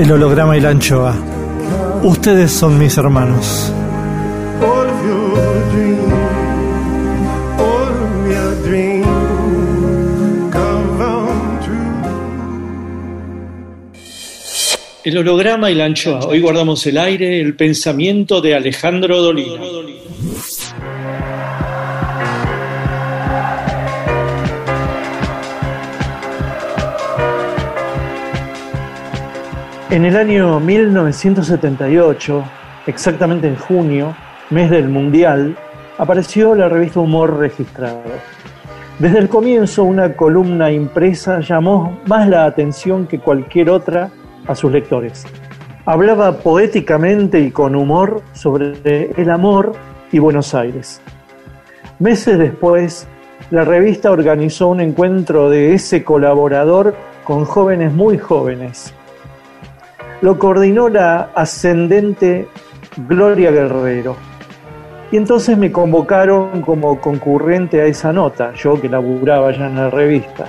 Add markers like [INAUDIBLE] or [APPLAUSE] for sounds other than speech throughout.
El holograma y la anchoa. Ustedes son mis hermanos. El holograma y la anchoa. Hoy guardamos el aire, el pensamiento de Alejandro Dolina. En el año 1978, exactamente en junio, mes del Mundial, apareció la revista Humor Registrado. Desde el comienzo, una columna impresa llamó más la atención que cualquier otra a sus lectores. Hablaba poéticamente y con humor sobre el amor y Buenos Aires. Meses después, la revista organizó un encuentro de ese colaborador con jóvenes muy jóvenes. Lo coordinó la ascendente Gloria Guerrero. Y entonces me convocaron como concurrente a esa nota, yo que laburaba ya en la revista.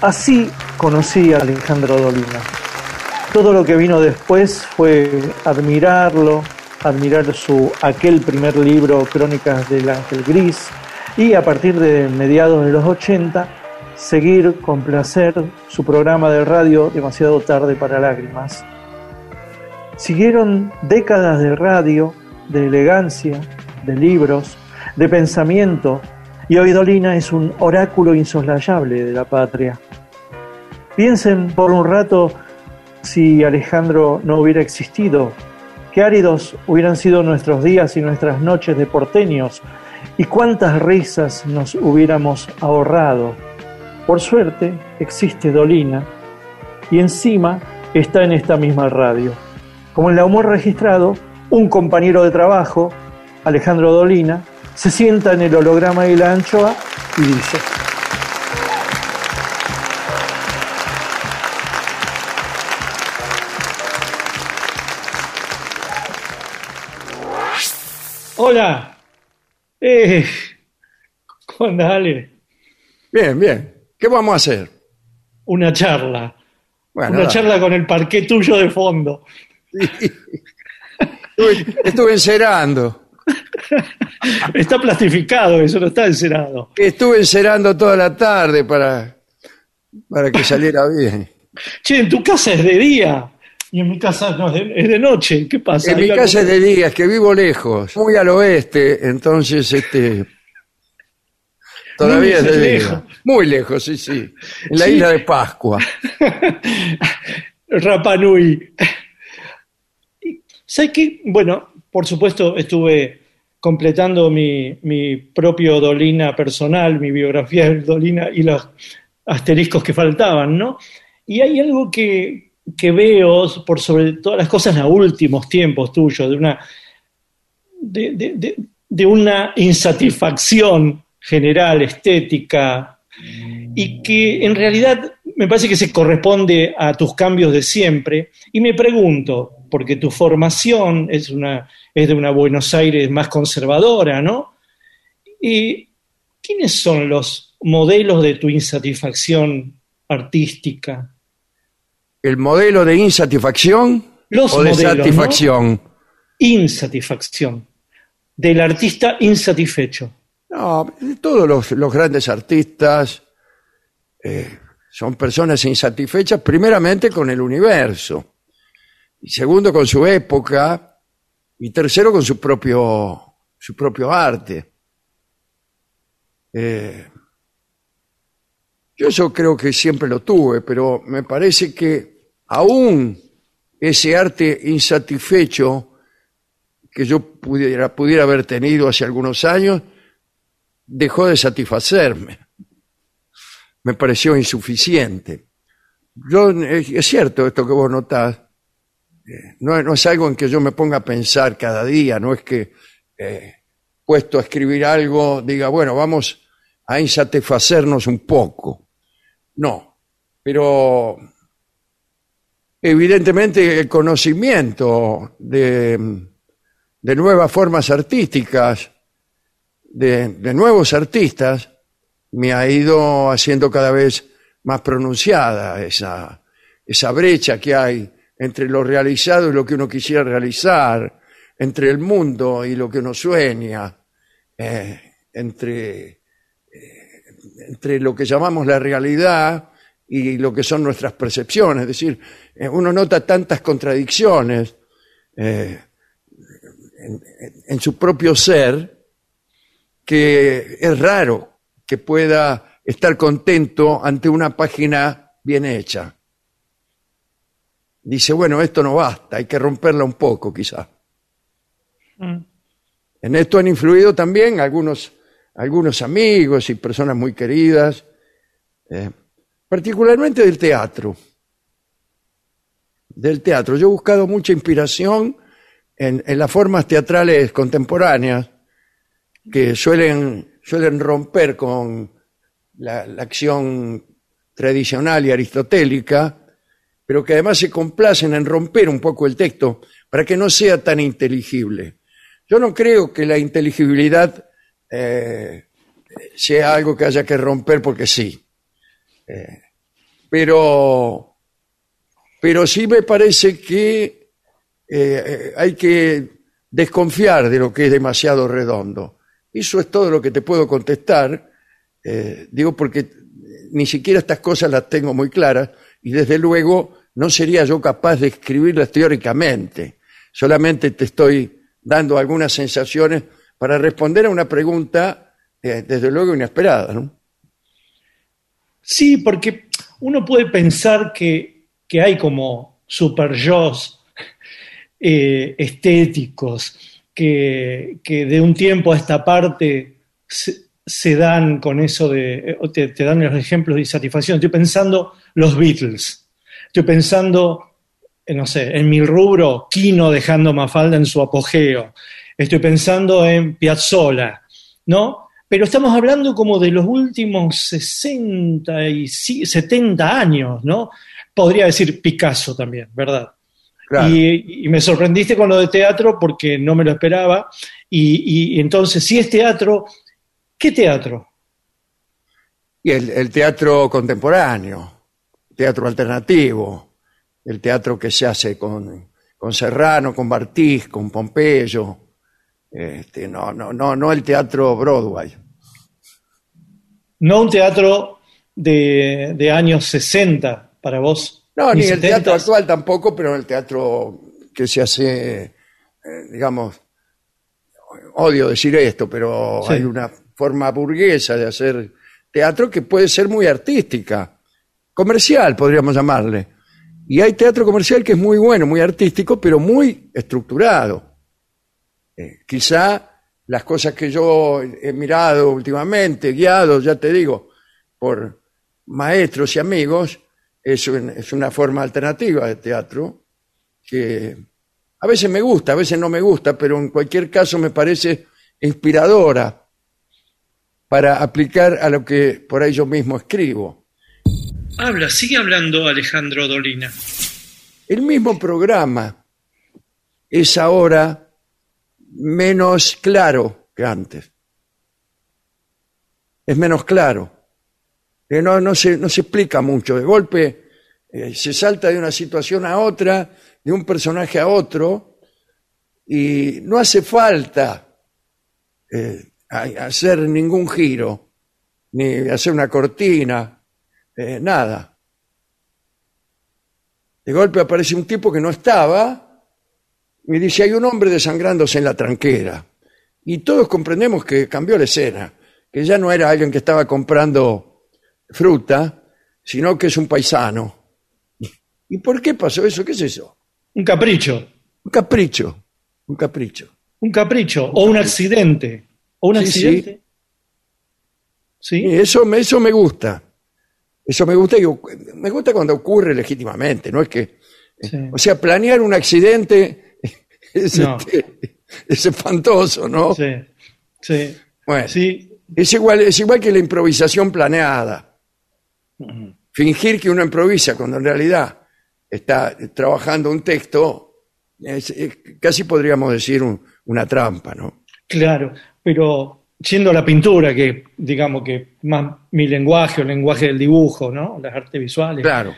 Así conocí a Alejandro Dolina. Todo lo que vino después fue admirarlo, admirar su aquel primer libro Crónicas del Ángel Gris y a partir de mediados de los 80 seguir con placer su programa de radio Demasiado tarde para lágrimas. Siguieron décadas de radio, de elegancia, de libros, de pensamiento y hoy Dolina es un oráculo insoslayable de la patria. Piensen por un rato si Alejandro no hubiera existido, qué áridos hubieran sido nuestros días y nuestras noches de porteños y cuántas risas nos hubiéramos ahorrado. Por suerte existe Dolina y encima está en esta misma radio. Como en la humor registrado, un compañero de trabajo, Alejandro Dolina, se sienta en el holograma y la anchoa y dice, Hola. Eh, ¿Cómo andás, Ale? Bien, bien. ¿Qué vamos a hacer? Una charla. Bueno, Una charla con el parqué tuyo de fondo. Estuve, estuve encerando. está plastificado eso, no está encerado. Estuve encerando toda la tarde para, para que saliera bien. Che, en tu casa es de día y en mi casa no, es de, es de noche. ¿Qué pasa? En mi casa es de día, es que vivo lejos, muy al oeste, entonces este todavía es Muy lejos. Muy lejos, sí, sí. En la Sí. isla de Pascua. [LAUGHS] Rapa Nui. ¿Sabes qué? Bueno, por supuesto estuve completando mi, mi propio Dolina personal, mi biografía del Dolina y los asteriscos que faltaban, ¿no? Y hay algo que, que veo por sobre todas las cosas en los últimos tiempos tuyos, de una, de, de- de- de una insatisfacción general, estética, y que en realidad me parece que se corresponde a tus cambios de siempre. Y me pregunto, porque tu formación es, una, es de una Buenos Aires más conservadora, ¿no? Y, ¿Quiénes son los modelos de tu insatisfacción artística? ¿El modelo de insatisfacción Los o de satisfacción? Insatisfacción. Del artista insatisfecho. No, todos los, grandes artistas eh, son personas insatisfechas primeramente con el universo, y segundo con su época, y tercero con su propio, su propio arte. Eh, yo eso creo que siempre lo tuve, pero me parece que aún ese arte insatisfecho que yo pudiera, pudiera haber tenido hace algunos años, dejó de satisfacerme. Me pareció insuficiente. Yo, es, cierto esto que vos notás, eh, no, no es algo en que yo me ponga a pensar cada día, no es que eh, puesto a escribir algo diga, bueno, vamos a insatisfacernos un poco. No, pero evidentemente el conocimiento de, de nuevas formas artísticas, de, de nuevos artistas, me ha ido haciendo cada vez más pronunciada esa, esa brecha que hay entre lo realizado y lo que uno quisiera realizar, entre el mundo y lo que uno sueña, eh, entre, eh, entre lo que llamamos la realidad y lo que son nuestras percepciones. Es decir, eh, uno nota tantas contradicciones en su propio ser que es raro que pueda estar contento ante una página bien hecha. Dice, bueno, esto no basta, hay que romperla un poco quizá. En esto han influido también algunos, algunos amigos y personas muy queridas, eh, particularmente del teatro. Del teatro. Yo he buscado mucha inspiración en, en las formas teatrales contemporáneas que suelen, suelen romper con la, acción tradicional y aristotélica, pero que además se complacen en romper un poco el texto para que no sea tan inteligible. Yo no creo que la inteligibilidad eh, sea algo que haya que romper porque sí. Eh, pero, pero sí me parece que eh, hay que desconfiar de lo que es demasiado redondo. Eso es todo lo que te puedo contestar. eh, digo porque ni siquiera estas cosas las tengo muy claras y desde luego no sería yo capaz de escribirlas teóricamente. Solamente te estoy dando algunas sensaciones para responder a una pregunta eh, desde luego inesperada. ¿no? Sí, porque uno puede pensar que, que hay como super yo's eh, estéticos que, de un tiempo a esta parte se, dan con eso de, eh, te, te dan los ejemplos de insatisfacción. Estoy pensando los Beatles, estoy pensando, eh, no sé, en mi rubro, Kino dejando Mafalda en su apogeo, estoy pensando en Piazzolla, ¿no? Pero estamos hablando como de los últimos 60 y si- 70 años, ¿no? Podría decir Picasso también, ¿verdad? Claro. Y, y me sorprendiste con lo de teatro porque no me lo esperaba. Y, y entonces, si es teatro, ¿qué teatro? Y el, el teatro contemporáneo, teatro alternativo, el teatro que se hace con, con Serrano, con Bartiz, con Pompeyo, Este, no, no, no, no el teatro Broadway. No un teatro de, de años 60 para vos. No, ni, el 70. teatro actual tampoco, pero el teatro que se hace, eh, digamos, odio decir esto, pero Sí. hay una forma burguesa de hacer teatro que puede ser muy artística, comercial podríamos llamarle. Y hay teatro comercial que es muy bueno, muy artístico, pero muy estructurado. Eh, quizá las cosas que yo he mirado últimamente, guiado, ya te digo, por maestros y amigos, es, un- es una forma alternativa de teatro que a veces me gusta, a veces no me gusta, pero en cualquier caso me parece inspiradora para aplicar a lo que por ahí yo mismo escribo. Habla, sigue hablando Alejandro Dolina. El mismo programa es ahora menos claro que antes. Es menos claro. Eh, No, no, se, no se explica mucho. De golpe eh, se salta de una situación a otra, de un personaje a otro, y no hace falta eh, hacer ningún giro, ni hacer una cortina, nada. De golpe aparece un tipo que no estaba y dice, hay un hombre desangrándose en la tranquera. Y todos comprendemos que cambió la escena, que ya no era alguien que estaba comprando fruta, sino que es un paisano. ¿Y por qué pasó eso? ¿Qué es eso? Un capricho, Un capricho, un capricho. un capricho o un accidente. O un Sí, accidente. Sí. Eso, me- eso me gusta. Eso me gusta y me gusta cuando ocurre legítimamente, no es que... Sí. O sea, planear un accidente [LAUGHS] es, No. este, es espantoso, ¿no? Sí. Sí. Bueno, Sí. es, igual, es igual que la improvisación planeada. Fingir que uno improvisa cuando en realidad está trabajando un texto, es- es- casi podríamos decir un- una trampa, ¿no? Claro, pero yendo a la pintura, que digamos que más mi lenguaje o el lenguaje del dibujo, ¿no? Las artes visuales. Claro.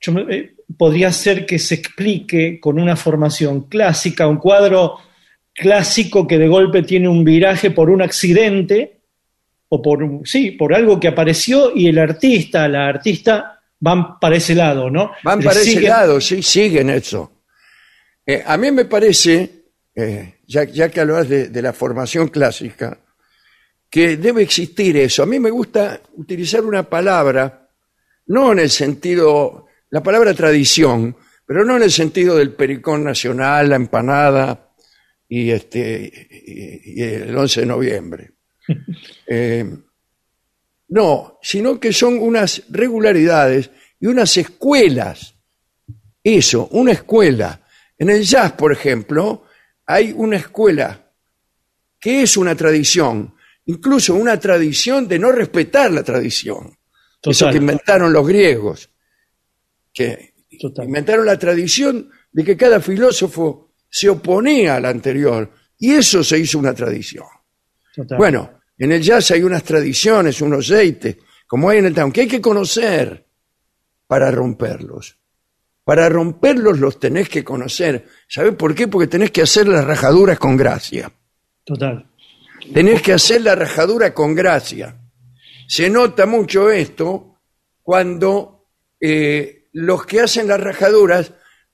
Yo me- eh, podría ser que se explique con una formación clásica, un cuadro clásico que de golpe tiene un viraje por un accidente o por sí, por algo que apareció y el artista, la artista van para ese lado, ¿no? Van para ese lado, sí, siguen eso. Eh, a mí me parece, eh, ya, ya que hablas de, de la formación clásica, que debe existir eso. A mí me gusta utilizar una palabra, no en el sentido, la palabra tradición, pero no en el sentido del pericón nacional, la empanada y, este, y, y el 11 de noviembre. [LAUGHS] Eh, no, sino que son unas regularidades y unas escuelas. Eso, una escuela. En el jazz, por ejemplo, hay una escuela que es una tradición, incluso una tradición de no respetar la tradición. Eso Total. que inventaron los griegos, que Total. inventaron la tradición de que cada filósofo se oponía al anterior, y eso se hizo una tradición. Total. Bueno, en el jazz hay unas tradiciones, unos aceites, como hay en el tango, que hay que conocer para romperlos. Para romperlos los tenés que conocer. ¿Sabés por qué? Porque tenés que hacer las rajaduras con gracia. Total. Tenés que hacer la rajadura con gracia. Se nota mucho esto cuando eh, los que hacen las rajaduras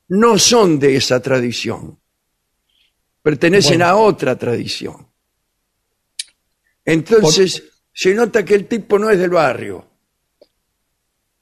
no son de esa tradición. Pertenecen Bueno. a otra tradición. Entonces, se nota que el tipo no es del barrio.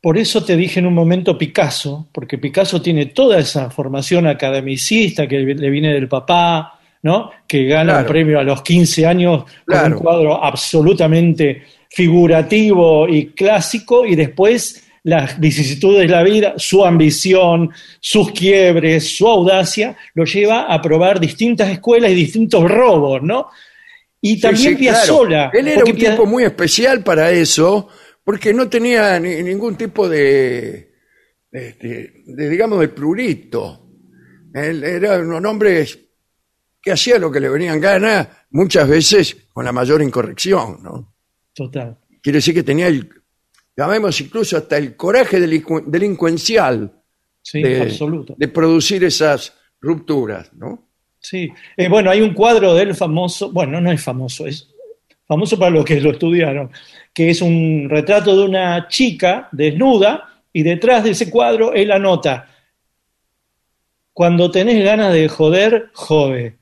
Por eso te dije en un momento Picasso, porque Picasso tiene toda esa formación academicista que le viene del papá, ¿no? Que gana Claro. un premio a los 15 años con un cuadro absolutamente figurativo y clásico, y después las vicisitudes de la vida, su ambición, sus quiebres, su audacia, lo lleva a probar distintas escuelas y distintos robos, ¿no? Y también Sí, claro. Él era un Pia- tipo muy especial para eso, porque no tenía ni- ningún tipo de, digamos, de plurito. Él era un hombre que hacía lo que le venían ganas, muchas veces con la mayor incorrección, ¿no? Total. Quiere decir que tenía el, llamemos incluso hasta el coraje delincu- delincuencial Sí, de, absoluto. de producir esas rupturas, ¿no? Sí. Eh, bueno, hay un cuadro de él famoso, bueno, no es famoso, es famoso para los que lo estudiaron, que es un retrato de una chica desnuda y detrás de ese cuadro él anota, cuando tenés ganas de joder, jode.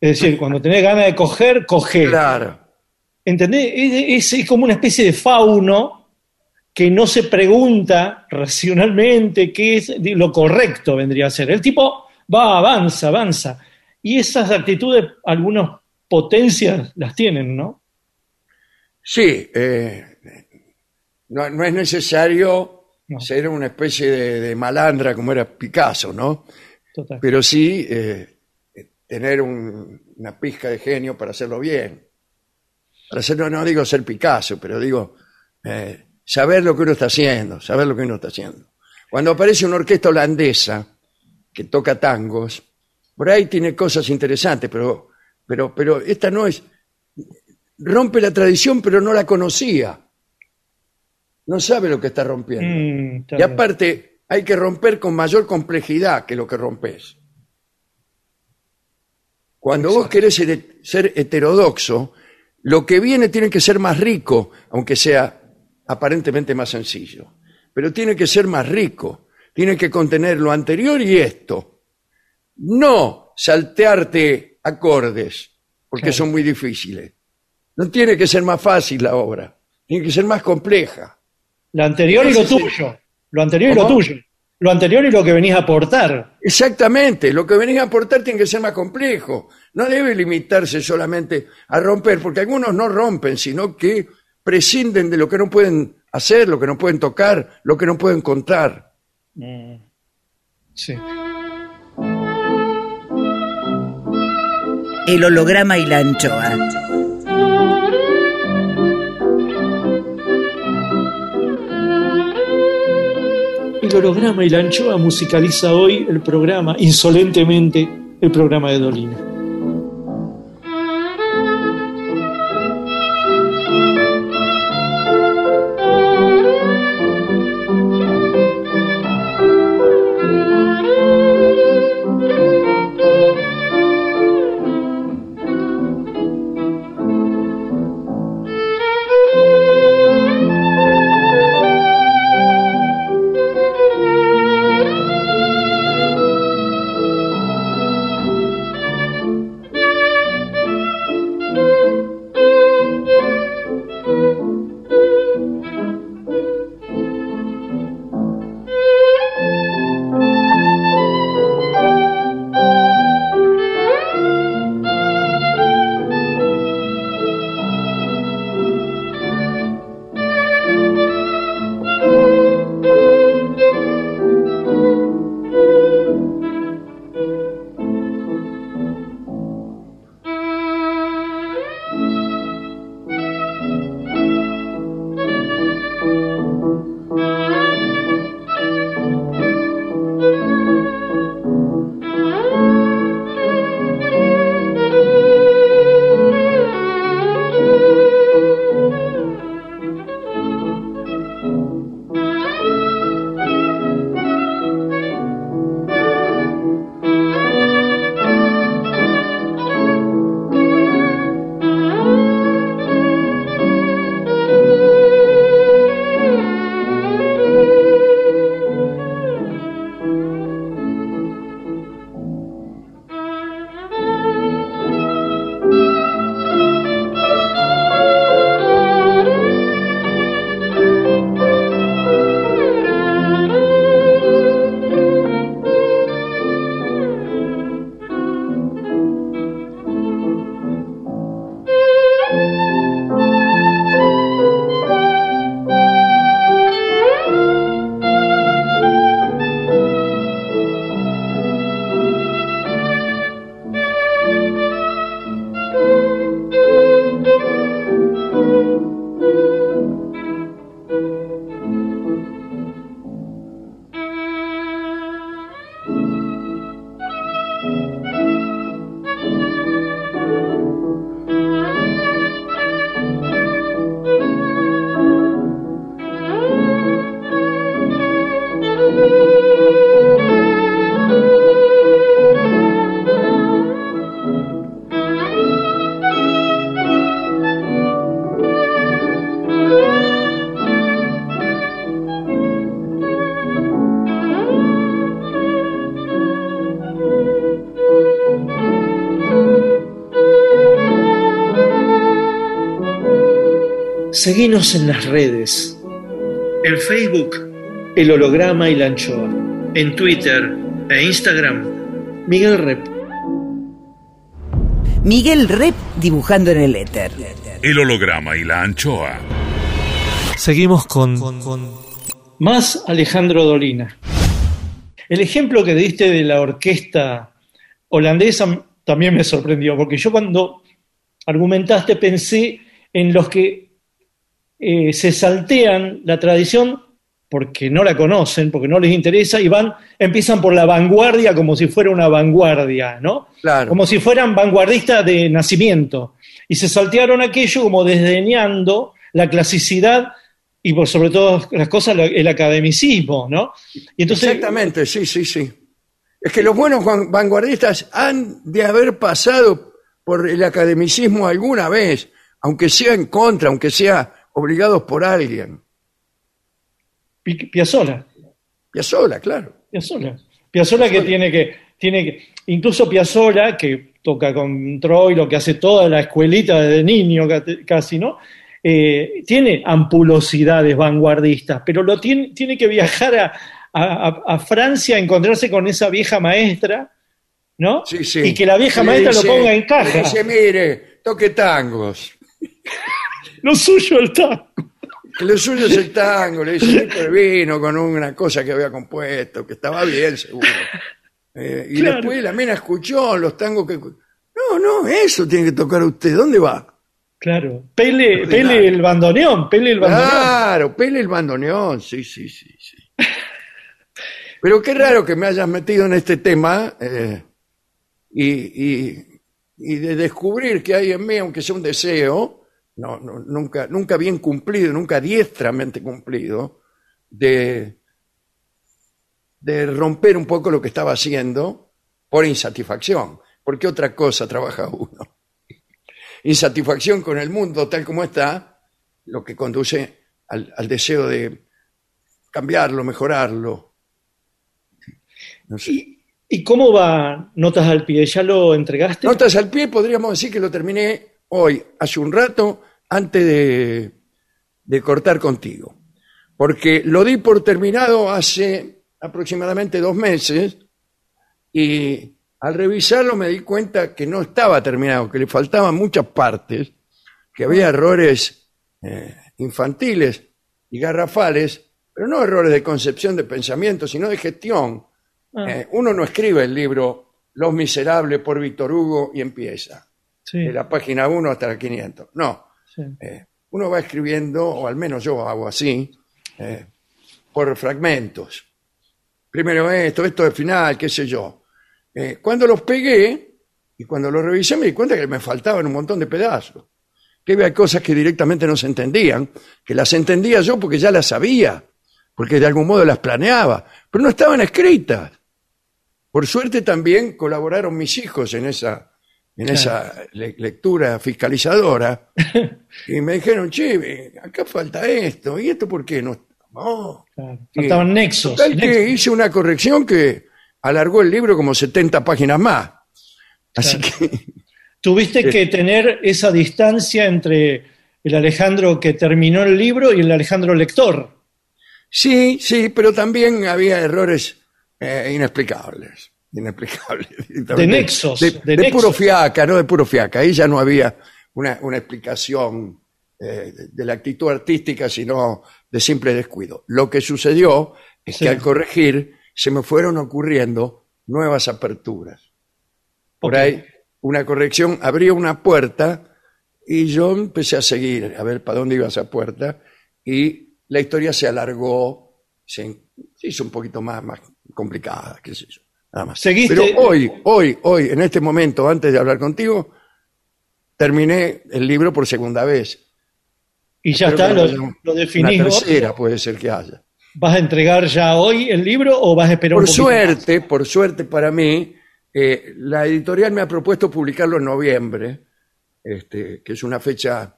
Es decir, cuando tenés ganas de coger, coge. Claro. ¿Entendés? Es, es como una especie de fauno que no se pregunta racionalmente qué es lo correcto vendría a ser. El tipo va, avanza, avanza. Y esas actitudes, algunas potencias las tienen, ¿no? Sí, eh, no, no es necesario No. ser una especie de, de malandra como era Picasso, ¿no? Total. Pero sí eh, tener un- una pizca de genio para hacerlo bien. Para hacerlo, no digo ser Picasso, pero digo eh, saber lo que uno está haciendo, saber lo que uno está haciendo. Cuando aparece una orquesta holandesa que toca tangos, por ahí tiene cosas interesantes, pero, pero, pero esta no es, rompe la tradición, pero no la conocía. No sabe lo que está rompiendo. Mm, y aparte, hay que romper con mayor complejidad que lo que rompes. Cuando vos querés ser, ser heterodoxo, lo que viene tiene que ser más rico, aunque sea aparentemente más sencillo. Pero tiene que ser más rico. Tiene que contener lo anterior y esto. No saltearte acordes, porque Claro. son muy difíciles. No tiene que ser más fácil la obra. Tiene que ser más compleja. Lo anterior y lo tuyo. Lo anterior y lo tuyo. Lo anterior y lo que venís a aportar. Exactamente, lo que venís a aportar tiene que ser más complejo. No debe limitarse solamente a romper, porque algunos no rompen, sino que prescinden de lo que no pueden hacer, lo que no pueden tocar, lo que no pueden contar. Sí. El holograma y la anchoa. El holograma y la anchoa musicaliza hoy el programa, insolentemente, el programa de Dolina. Seguinos en las redes. En Facebook, El Holograma y la Anchoa. En Twitter e Instagram, Miguel Rep. Miguel Rep dibujando en el éter. El holograma y la anchoa. Seguimos con, Más Alejandro Dolina. El ejemplo que diste de la orquesta holandesa también me sorprendió, porque yo cuando argumentaste pensé en los que eh, se saltean la tradición porque no la conocen, porque no les interesa, y van, empiezan por la vanguardia como si fuera una vanguardia, ¿no? Claro. Como si fueran vanguardistas de nacimiento. Y se saltearon aquello como desdeñando la clasicidad y por sobre todas las cosas el academicismo, ¿no? Y entonces, Exactamente, sí, sí, sí. Es que los buenos van- vanguardistas han de haber pasado por el academicismo alguna vez, aunque sea en contra, aunque sea obligados por alguien. Pi- Piazzolla, Piazzolla, claro. Piazzolla. Piazzolla que tiene que, tiene que, incluso Piazzolla, que toca con Troilo, que hace toda la escuelita desde niño ca- casi, ¿no? Eh, tiene ampulosidades vanguardistas, pero lo tiene, tiene que viajar a, a- a- Francia a encontrarse con esa vieja maestra, ¿no? Sí, sí. Y que la vieja maestra dice- lo ponga en caja. Dice, mire, toque tangos. [LAUGHS] Lo suyo el tango. Lo suyo es el tango, le dice, pero vino con una cosa que había compuesto, que estaba bien, seguro. Eh, y Claro. después la mina escuchó los tangos que... No, no, eso tiene que tocar usted. ¿Dónde va? Claro. Pele, pele el bandoneón, pele el bandoneón. Claro, pele el bandoneón, sí, sí, sí, sí. Pero qué raro que me hayas metido en este tema eh, y, y- y de descubrir que hay en mí, aunque sea un deseo, no, no, nunca, nunca bien cumplido, nunca diestramente cumplido, de, de romper un poco lo que estaba haciendo por insatisfacción. Porque otra cosa trabaja uno. Insatisfacción con el mundo tal como está, lo que conduce al, al deseo de cambiarlo, mejorarlo. No sé. ¿Y, y cómo va Notas al pie? ¿Ya lo entregaste? Notas al pie, podríamos decir que lo terminé hoy, hace un rato, antes de, de cortar contigo. Porque lo di por terminado hace aproximadamente dos meses y al revisarlo me di cuenta que no estaba terminado, que le faltaban muchas partes, que había errores eh, infantiles y garrafales, pero no errores de concepción de pensamiento, sino de gestión. Ah, Eh, uno no escribe el libro Los Miserables por Víctor Hugo y empieza, sí, de la página 1 hasta la 500. No, eh, uno va escribiendo, o al menos yo hago así, eh, por fragmentos. Primero esto, esto al final, qué sé yo. Eh, cuando los pegué y cuando los revisé me di cuenta que me faltaban un montón de pedazos. Que había cosas que directamente no se entendían, que las entendía yo porque ya las sabía, porque de algún modo las planeaba, pero no estaban escritas. Por suerte también colaboraron mis hijos en esa, en esa le- lectura fiscalizadora [LAUGHS] y me dijeron, che, eh, acá falta esto, ¿y esto por qué no? No. claro. Faltaban nexos. Total que nexos. hice una corrección que alargó el libro como 70 páginas más. Así Claro. que, [LAUGHS] Tuviste que tener esa distancia entre el Alejandro que terminó el libro y el Alejandro lector. sí, sí, pero también había errores eh, inexplicables. [LAUGHS] Directamente. De nexos, De, de de nexos. puro fiaca, no de puro fiaca. Ahí ya no había una, una explicación eh, de, la actitud artística, sino de simple descuido. Lo que sucedió es Sí. que al corregir se me fueron ocurriendo nuevas aperturas. Por ahí una corrección abría una puerta y yo empecé a seguir a ver para dónde iba esa puerta y la historia se alargó, se, se hizo un poquito más, más complicada, qué sé yo, nada más. Seguiste- Pero hoy, hoy, hoy, en este momento, antes de hablar contigo, terminé el libro por segunda vez. Y ya está, lo, lo definís tercera puede ser que haya. ¿Vas a entregar ya hoy el libro o vas a esperar Por un poquito más? suerte, por suerte para mí, eh, la editorial me ha propuesto publicarlo en noviembre, este, que es una fecha,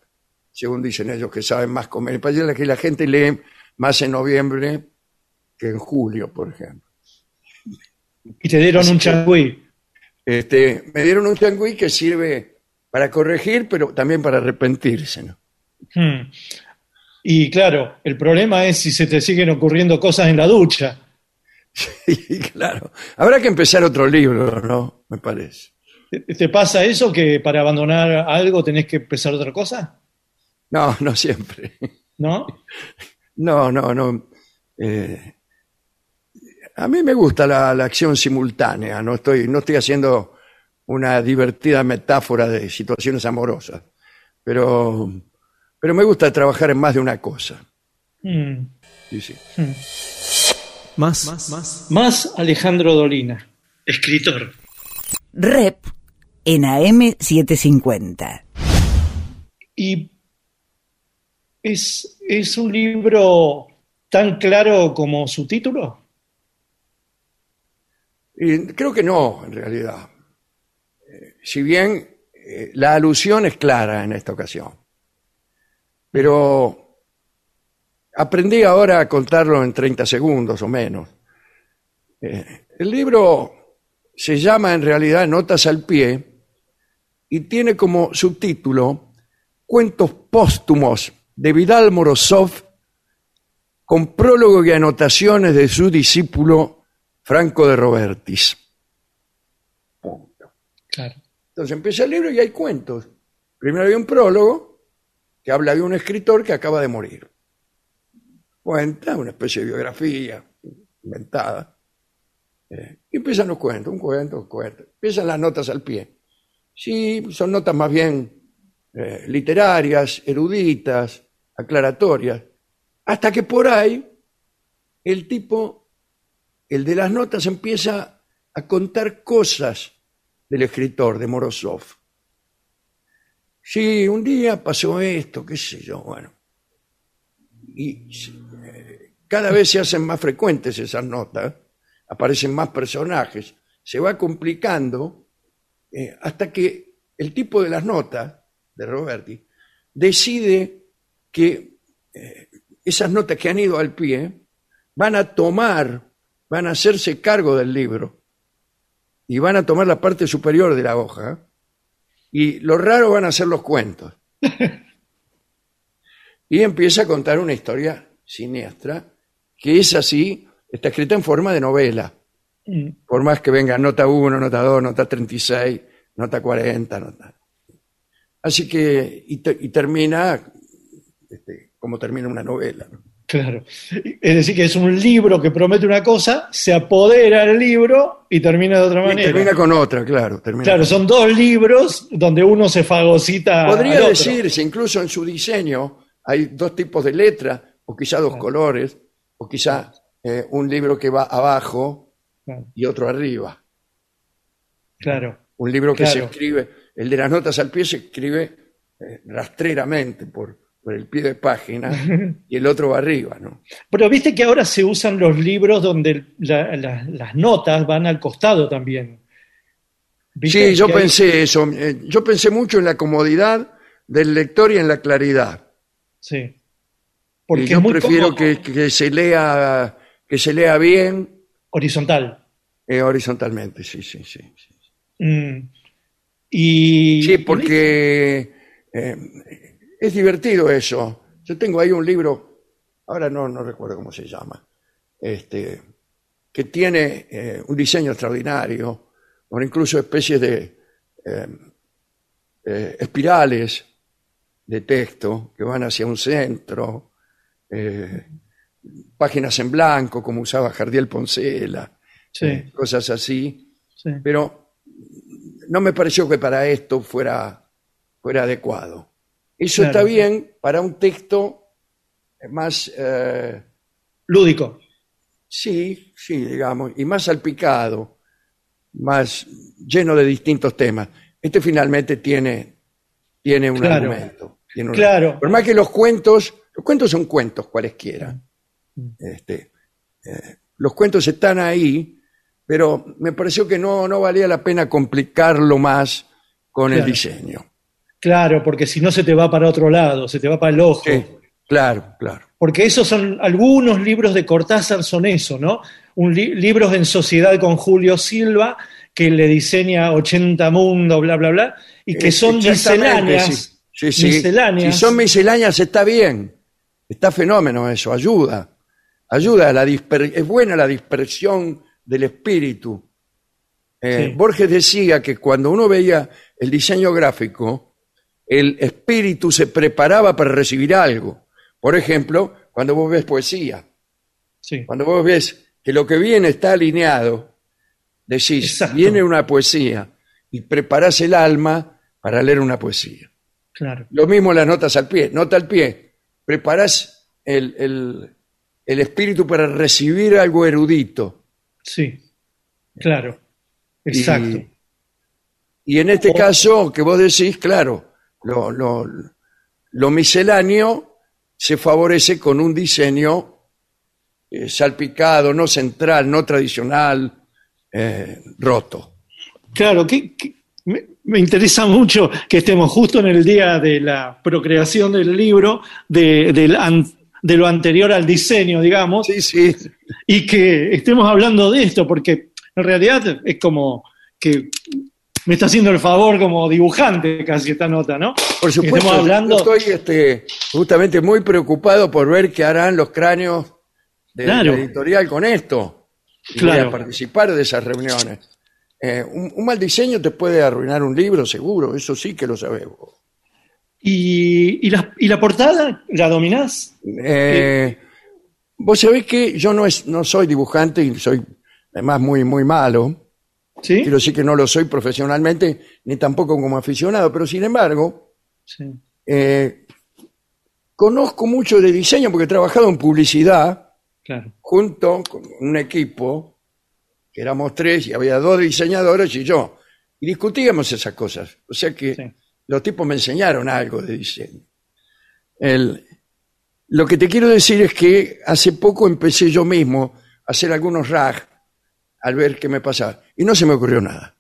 según dicen ellos, que saben más comer. Parece que la gente lee más en noviembre que en julio, por ejemplo. Y te dieron un changüí. Este, me dieron un changüí que sirve para corregir, pero también para arrepentirse. ¿no? Hmm. Y claro, el problema es si se te siguen ocurriendo cosas en la ducha. Sí, claro. Habrá que empezar otro libro, ¿no? Me parece. ¿Te te pasa eso que para abandonar algo tenés que empezar otra cosa? No, no siempre. ¿No? No, no, no. Eh, a mí me gusta la, la acción simultánea, no estoy, no estoy haciendo una divertida metáfora de situaciones amorosas, pero, pero me gusta trabajar en más de una cosa. Hmm. Sí, sí. Más, más, Más Alejandro Dolina, escritor. Rep en AM750. Y es, es un libro tan claro como su título. Creo que no, en realidad. Eh, si bien eh, la alusión es clara en esta ocasión. Pero aprendí ahora a contarlo en 30 segundos o menos. Eh, el libro se llama en realidad Notas al pie y tiene como subtítulo Cuentos póstumos de Vidal Morozov con prólogo y anotaciones de su discípulo Franco de Robertis. Punto. Claro. Entonces empieza el libro y hay cuentos. Primero hay un prólogo que habla de un escritor que acaba de morir. Cuenta una especie de biografía inventada. Eh, y empiezan los cuentos, un cuento, un cuento. Empiezan las notas al pie. Sí, son notas más bien eh, literarias, eruditas, aclaratorias. Hasta que por ahí el tipo, el de las notas, empieza a contar cosas del escritor, de Morozov. Sí, un día pasó esto, qué sé yo, bueno. Y eh, cada vez se hacen más frecuentes esas notas, aparecen más personajes, se va complicando eh, hasta que el tipo de las notas de Roberti decide que eh, esas notas que han ido al pie van a tomar, van a hacerse cargo del libro y van a tomar la parte superior de la hoja y lo raro van a ser los cuentos. [LAUGHS] y empieza a contar una historia siniestra que es así, está escrita en forma de novela. Mm. Por más que venga nota 1, nota 2, nota 36, nota 40, nota. Así que, y, te- y termina este, como termina una novela. ¿no? Claro. Es decir, que es un libro que promete una cosa, se apodera el libro y termina de otra Y manera. termina con otra, claro. Termina Claro, son dos libros donde uno se fagocita. Podría al otro. decirse, incluso en su diseño, hay dos tipos de letra, o quizá dos colores, o quizá eh, un libro que va abajo Claro, y otro arriba. claro. Un libro que se escribe, el de las notas al pie se escribe eh, rastreramente por, por el pie de página [LAUGHS] y el otro va arriba, ¿no? Pero viste que ahora se usan los libros donde la- la- las notas van al costado también. Sí, yo hay- pensé eso. eh, Yo pensé mucho en la comodidad del lector y en la claridad. Sí. Porque y yo es muy prefiero que, que se lea que se lea bien Horizontal. eh, horizontalmente, sí, sí, sí. sí. Mm. Y. Sí, porque eh, es divertido eso. Yo tengo ahí un libro, ahora no, no recuerdo cómo se llama, este, que tiene eh, un diseño extraordinario, con incluso especies de eh, eh, espirales de texto que van hacia un centro, páginas en blanco, como usaba Jardiel Poncela, Sí, cosas así sí. pero no me pareció que para esto fuera, fuera adecuado. Eso Claro. está bien para un texto más, eh, Lúdico. sí, sí, digamos, y más salpicado, más lleno de distintos temas. Este finalmente tiene, tiene un Claro. argumento. tiene un- Claro. Por más que los cuentos, los cuentos son cuentos cualesquiera. Este, eh, los cuentos están ahí, pero me pareció que no, no valía la pena complicarlo más con el diseño. Claro, porque si no se te va para otro lado, se te va para el ojo. Sí, claro, claro. Porque esos son algunos libros de Cortázar son eso, ¿no? Un li- libros en sociedad con Julio Silva que le diseña 80 mundos, bla bla bla, y que Eh, son misceláneas, sí. Sí, misceláneas. Si son misceláneas está bien. Está fenómeno eso, ayuda. Ayuda a la es buena la dispersión del espíritu. Eh. Borges decía que cuando uno veía el diseño gráfico, el espíritu se preparaba para recibir algo. Por ejemplo, cuando vos ves poesía, Sí. cuando vos ves que lo que viene está alineado, decís, Exacto. viene una poesía y preparás el alma para leer una poesía. Claro. Lo mismo las notas al pie. Nota al pie. Preparás el, el- el espíritu para recibir algo erudito. Sí. Claro. Exacto. Y, y en este O- caso que vos decís, claro, lo, lo- lo misceláneo se favorece con un diseño eh, salpicado, no central, no tradicional, eh, roto. Claro, que, que- me, me interesa mucho que estemos justo en el día de la procreación del libro, de, del an- de lo anterior al diseño, digamos, Sí, sí. y que estemos hablando de esto, porque en realidad es como que me está haciendo el favor como dibujante casi esta nota, ¿no? Por supuesto, hablando, yo estoy este, justamente muy preocupado por ver qué harán los cráneos de Claro. la editorial con esto. Y Claro. participar de esas reuniones. Eh, un, un mal diseño te puede arruinar un libro, seguro, eso sí que lo sabemos. y, y, la, y la portada, ¿la dominás? Eh, Vos sabés que yo no, es, no soy dibujante y soy además muy, muy malo. ¿Sí? Quiero decir que no lo soy profesionalmente, ni tampoco como aficionado, pero sin embargo, Sí. eh, conozco mucho de diseño porque he trabajado en publicidad Claro. junto con un equipo, que éramos tres y había dos diseñadores y yo, y discutíamos esas cosas. O sea que Sí. los tipos me enseñaron algo de diseño. El- lo que te quiero decir es que hace poco empecé yo mismo a hacer algunos rag al ver qué me pasaba. Y no se me ocurrió nada.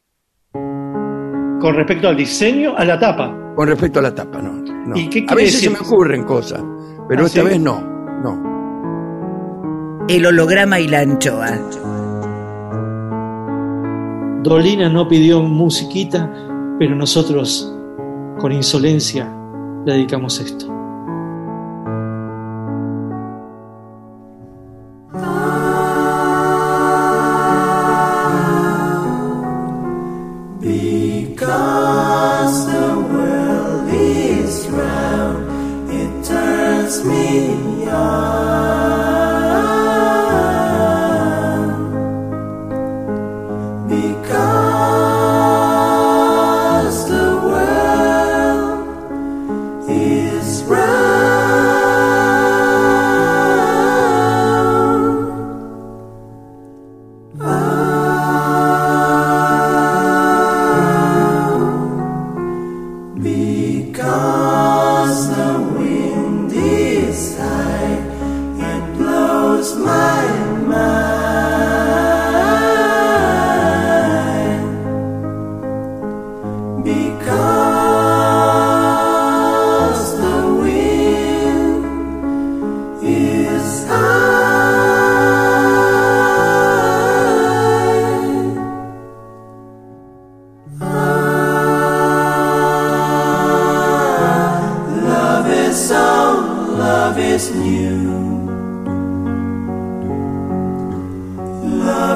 Con respecto al diseño, a la tapa. Con respecto a la tapa, no. no. ¿Y qué a veces se me ocurren cosas, pero ¿Ah, esta sí? vez no. No. El holograma y la anchoa. Dolina no pidió musiquita, pero nosotros, con insolencia, le dedicamos esto. Me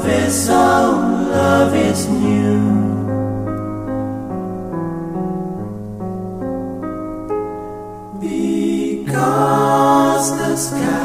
Love is on, love is new. Because the sky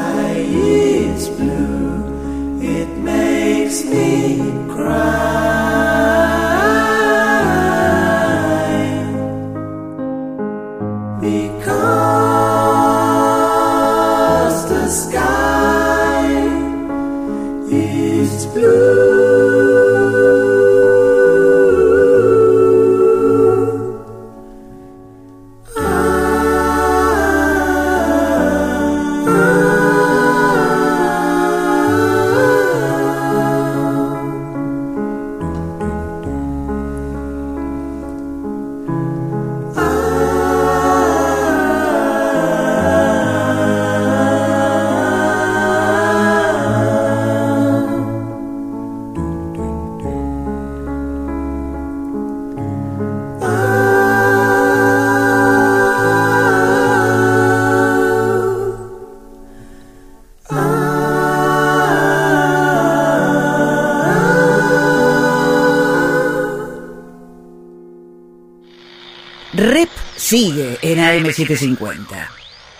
Sigue en AM750.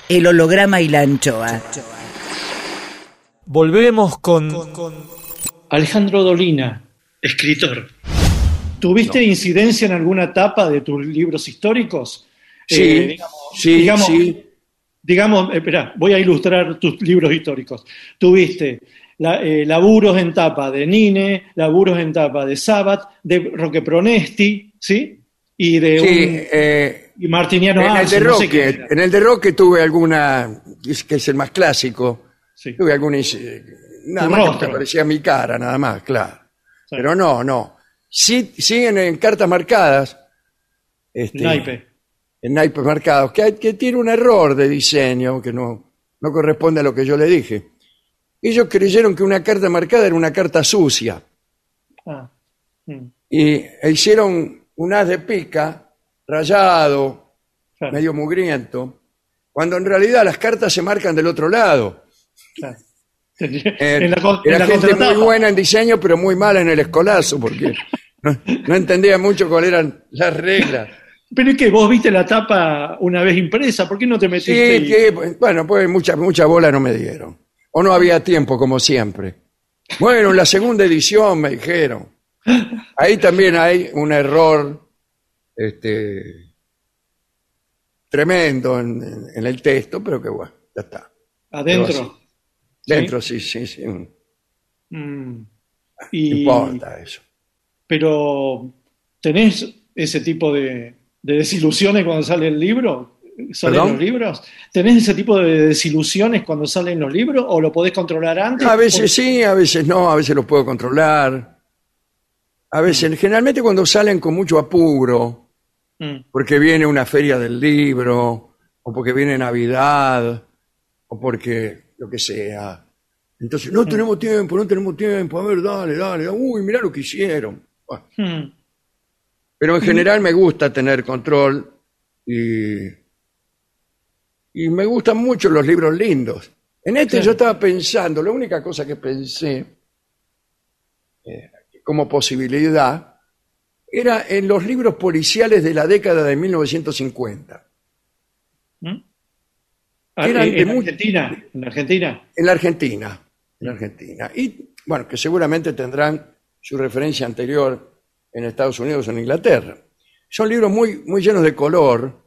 El holograma y la anchoa. Volvemos con... Alejandro Dolina, escritor. ¿Tuviste incidencia en alguna etapa de tus libros históricos? Sí, Eh, digamos, sí, digamos, sí. digamos, espera, voy a ilustrar tus libros históricos. Tuviste la- eh, laburos en tapa de Nine, laburos en tapa de Sabat, de Roque Pronesti, ¿sí? Y de Sí, un eh, y Martiniano en el de no sé Roque, en el de Roque tuve alguna, que es, el más clásico, Sí. tuve alguna, nada más rostro. parecía mi cara, nada más, claro. Sí. Pero no, no. Sí, siguen en cartas marcadas, este, Naipe. en naipes marcados, que, tiene un error de diseño que no, no corresponde a lo que yo le dije. Ellos creyeron que una carta marcada era una carta sucia Ah. Mm, y hicieron un haz de pica rayado, claro, medio mugriento, cuando en realidad las cartas se marcan del otro lado. claro. Eh, En la era gente muy buena en diseño, pero muy mala en el escolazo, porque no, no entendía mucho cuáles eran las reglas. Pero es que vos viste la tapa una vez impresa, ¿por qué no te metiste? Sí, y- que, bueno, pues mucha, mucha bola no me dieron. O no había tiempo, como siempre. Bueno, en la segunda edición me dijeron. Ahí también hay un error este, tremendo en, el texto, pero que bueno, ya está. adentro. Dentro, sí, sí, sí. No Mm. Y, importa eso. Pero, ¿tenés ese tipo de, de desilusiones cuando sale el libro? ¿Salen ¿Perdón? los libros? ¿Tenés ese tipo de desilusiones cuando salen los libros o lo podés controlar antes? A veces sí, a veces no, a veces lo puedo controlar. A veces, generalmente cuando salen con mucho apuro, Mm, porque viene una feria del libro, o porque viene Navidad, o porque lo que sea. Entonces, no tenemos tiempo, no tenemos tiempo, a ver, dale, dale, uy, mirá lo que hicieron. Bueno, mm. pero en general me gusta tener control y, y me gustan mucho los libros lindos. En este yo estaba pensando, la única cosa que pensé eh, como posibilidad era en los libros policiales de la década de 1950. Ah, Eran eh, de en Argentina, en Argentina. En la Argentina, en la Argentina. Y bueno, que seguramente tendrán su referencia anterior en Estados Unidos o en Inglaterra. Son libros muy, muy llenos de color,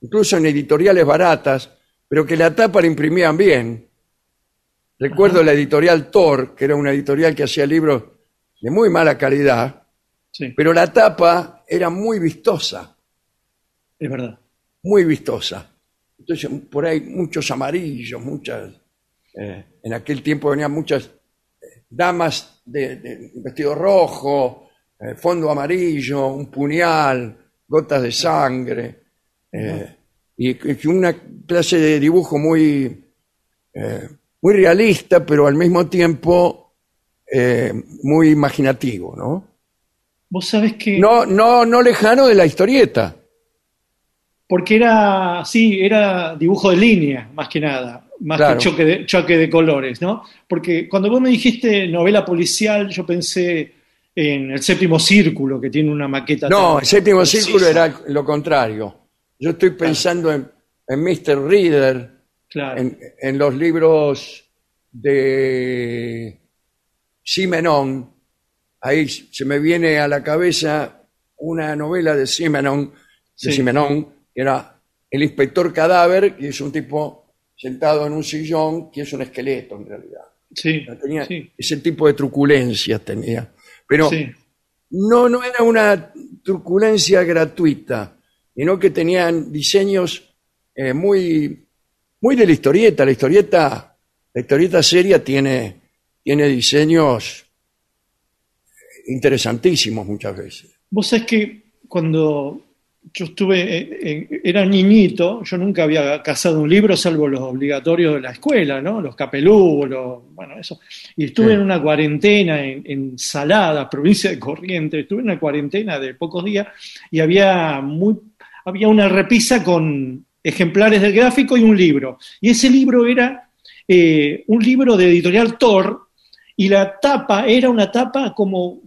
incluso en editoriales baratas, pero que la tapa la imprimían bien. Recuerdo la editorial Thor, que era una editorial que hacía libros de muy mala calidad, Sí, pero la tapa era muy vistosa, es verdad. muy vistosa. Entonces, por ahí muchos amarillos, muchas. eh, en aquel tiempo venían muchas eh, damas de, de vestido rojo, eh, fondo amarillo, un puñal, gotas de sangre, eh, y que una clase de dibujo muy, eh, muy realista, pero al mismo tiempo eh, muy imaginativo, ¿no? Vos sabés que... No, no, no lejano de la historieta. Porque era, sí, era dibujo de línea, más que nada, más Claro. que choque de, choque de colores, ¿no? Porque cuando vos me dijiste novela policial, yo pensé en El Séptimo Círculo, que tiene una maqueta. No, el séptimo precisa. círculo era lo contrario. Yo estoy pensando en, en Mr. Reader, Claro, en, en los libros de Simenon. Ahí se me viene a la cabeza una novela de Simenon, de Sí. Simenon, que era El inspector cadáver, que es un tipo sentado en un sillón, que es un esqueleto en realidad. sí, Tenía sí, ese tipo de truculencias tenía. Pero no, no era una truculencia gratuita, sino que tenían diseños eh, muy, muy de la historieta. La historieta, la historieta seria tiene, tiene diseños interesantísimos muchas veces. Vos sabés que cuando yo estuve, eh, era niñito, yo nunca había cazado un libro salvo los obligatorios de la escuela, ¿no? Los capelú, los, bueno, eso. Y estuve Sí. en una cuarentena en, en Salada, provincia de Corrientes, estuve en una cuarentena de pocos días y había, muy, había una repisa con ejemplares del gráfico y un libro. Y ese libro era eh, un libro de editorial Thor y la tapa era una tapa como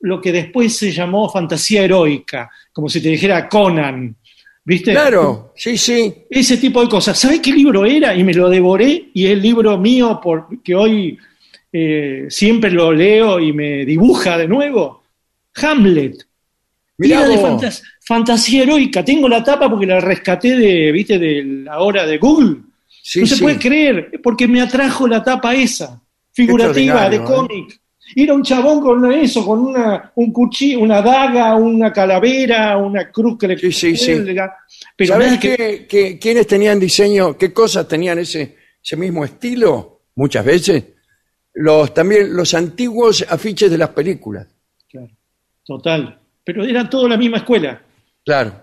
lo que después se llamó fantasía heroica, como si te dijera Conan, ¿Viste? Claro, sí, sí. Ese tipo de cosas. ¿Sabés qué libro era? Y me lo devoré y es el libro mío por, que hoy eh, siempre lo leo y me dibuja de nuevo. Hamlet. Mirá Era de fantas- fantasía heroica. Tengo la tapa porque la rescaté de, ¿viste? De la hora de Google. Sí, no se sí. puede creer, porque me atrajo la tapa esa, figurativa, de extraordinario, ¿eh? cómic. Era un chabón con eso, con una, un cuchillo, una daga, una calavera, una cruz que le Sí, sí, sí. Pero ¿Sabés que- qué- quiénes tenían diseño, qué cosas tenían ese, ese mismo estilo? Muchas veces. Los, también los antiguos afiches de las películas. Claro, total. Pero era todo la misma escuela. Claro.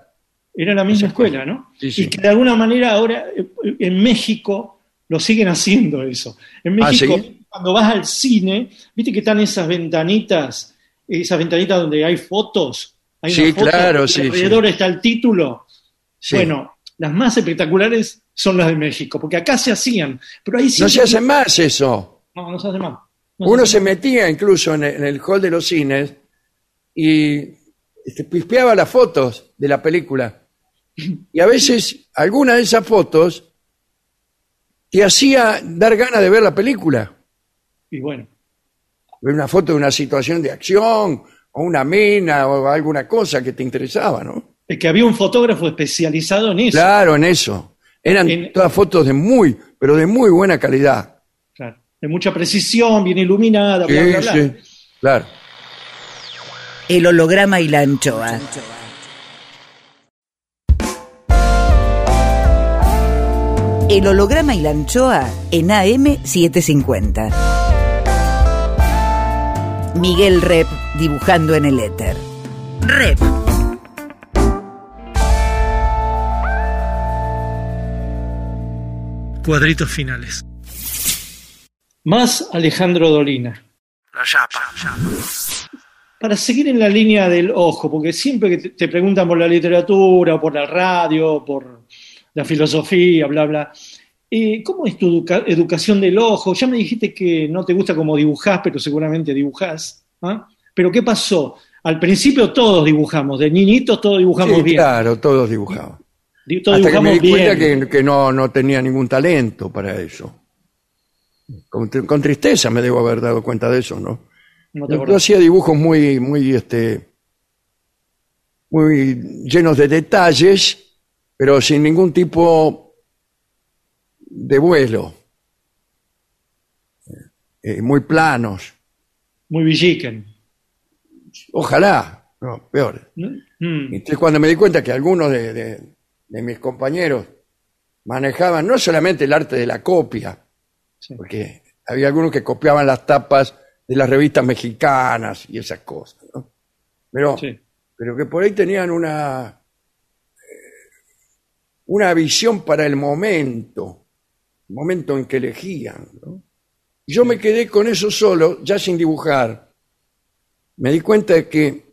Era la misma escuela, ¿no? Sí, sí. Y que de alguna manera ahora eh, en México lo siguen haciendo eso. En Ah, México, ¿sí? Cuando vas al cine, viste que están esas ventanitas, esas ventanitas donde hay fotos. Hay Sí, foto, claro, sí, Alrededor está el título. Sí. Bueno, las más espectaculares son las de México, porque acá se hacían, pero ahí no siempre- se hace más eso. No, no se hace más. No Uno hace se metía incluso en el, en el hall de los cines y este, pispeaba las fotos de la película. Y a veces alguna de esas fotos te hacía dar ganas de ver la película. Y bueno, Ver una foto de una situación de acción o una mina o alguna cosa que te interesaba, ¿no? es que había un fotógrafo especializado en eso. Claro, en eso. Eran En- todas fotos de muy, pero de muy buena calidad. Claro. De mucha precisión, bien iluminada, bla, Sí, bla, bla. sí, claro. El holograma y la anchoa. El holograma y la anchoa en AM750. Miguel Rep dibujando en el éter. Rep. Cuadritos finales. Más Alejandro Dolina. Para seguir en la línea del ojo, porque siempre que te- preguntan por la literatura, por la radio, por la filosofía, bla, bla, eh, ¿cómo es tu educa- educación del ojo? Ya me dijiste que no te gusta como dibujás, pero seguramente dibujás. ¿ah? Pero ¿qué pasó? Al principio todos dibujamos, de niñitos todos dibujamos Sí, bien. claro, todos dibujaban. Di- Todos Hasta que me dibujamos di cuenta que, que no, no tenía ningún talento para eso. Con, tr- con tristeza me debo haber dado cuenta de eso, ¿no? No te Yo, hacía dibujos muy, muy, este, muy llenos de detalles, pero sin ningún tipo de vuelo. Eh, muy planos. Muy villiquen. Ojalá, no, peor. Mm. Entonces, cuando me di cuenta que algunos de, de- de mis compañeros manejaban no solamente el arte de la copia, Sí. porque había algunos que copiaban las tapas de las revistas mexicanas y esas cosas, ¿no? Pero, Sí. pero que por ahí tenían una, eh, una visión para el momento, momento en que elegían. ¿no? Yo me quedé con eso solo, ya sin dibujar. Me di cuenta de que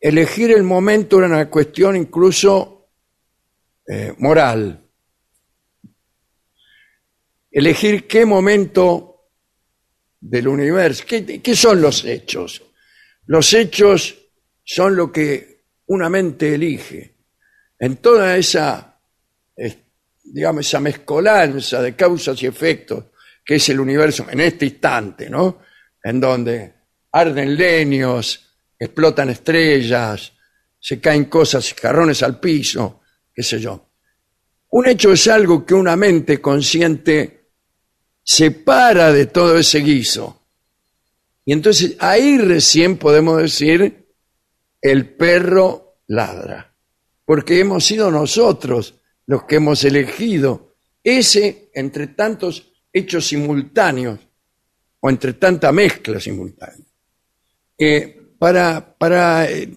elegir el momento era una cuestión incluso eh, moral. Elegir qué momento del universo, ¿qué, qué son los hechos? Los hechos son lo que una mente elige. En toda esa, digamos, esa mezcolanza de causas y efectos que es el universo en este instante, ¿no? En donde arden leños, explotan estrellas, se caen cosas, jarrones al piso, qué sé yo. Un hecho es algo que una mente consciente separa de todo ese guiso. Y entonces ahí recién podemos decir el perro ladra, porque hemos sido nosotros los que hemos elegido ese entre tantos hechos simultáneos o entre tanta mezcla simultánea. Eh, para para eh,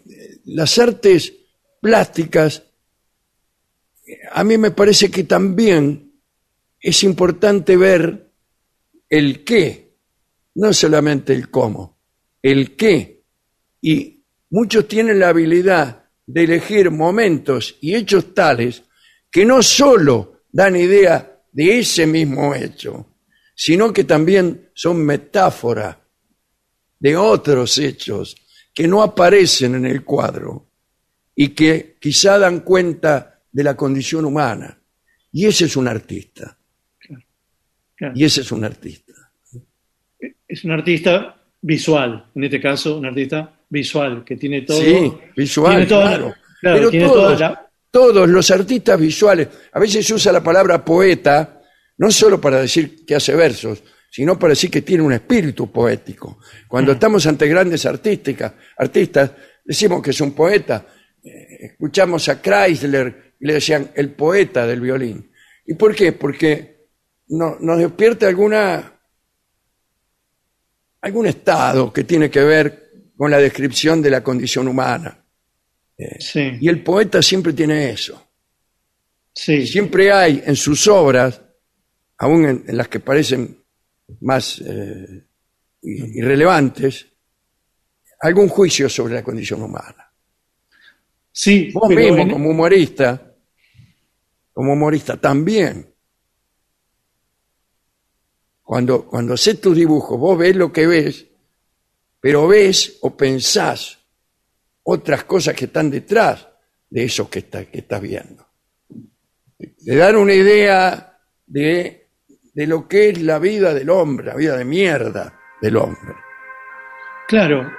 las artes plásticas, a mí me parece que también es importante ver el qué, no solamente el cómo, el qué. Y muchos tienen la habilidad de elegir momentos y hechos tales que no solo dan idea de ese mismo hecho, sino que también son metáfora de otros hechos que no aparecen en el cuadro y que quizá dan cuenta de la condición humana. Y ese es un artista. Claro. Y ese es un artista. Es un artista visual, en este caso, un artista visual, que tiene todo. Sí, visual, tiene claro. claro, Pero tiene la- todos los artistas visuales, a veces se usa la palabra poeta, no solo para decir que hace versos, sino para decir que tiene un espíritu poético. Cuando estamos ante grandes artísticas, artistas, decimos que es un poeta. Eh, Escuchamos a Chrysler y le decían el poeta del violín. ¿Y por qué? Porque no- nos despierta alguna algún estado que tiene que ver con la descripción de la condición humana. Sí, Y el poeta siempre tiene eso. sí. Siempre hay en sus obras, aún en, en las que parecen más eh, irrelevantes, algún juicio sobre la condición humana. Sí, Vos mismo, en- como humorista, como humorista también, cuando, cuando haces tus dibujos, vos ves lo que ves, pero ves o pensás otras cosas que están detrás de eso que, está- que estás viendo. Te dan una idea de, de lo que es la vida del hombre, la vida de mierda del hombre. Claro,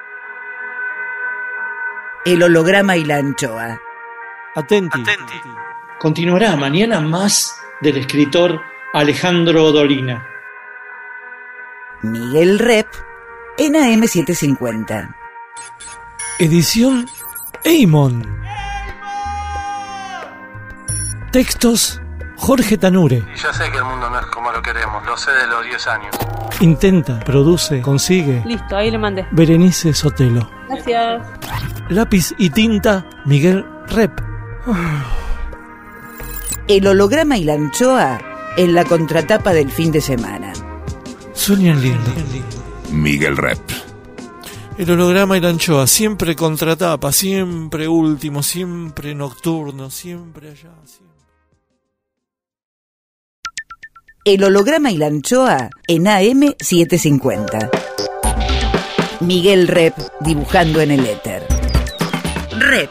El holograma y la anchoa. Atenti. continuará mañana más del escritor Alejandro Dolina. Miguel Rep en AM750. Edición Eimon. Textos Jorge Tanure. Y ya sé que el mundo no es como lo queremos, lo sé de los 10 años. Intenta, produce, consigue. Listo, ahí le mandé. Berenice Sotelo. Gracias. Lápiz y tinta Miguel Rep. El holograma y la anchoa en la contratapa del fin de semana. Sueñan lindo. Miguel Rep. El holograma y la anchoa, siempre contratapa, siempre último, siempre nocturno, siempre allá. siempre. El holograma y la anchoa en AM750. Miguel Rep dibujando en el éter. Rep.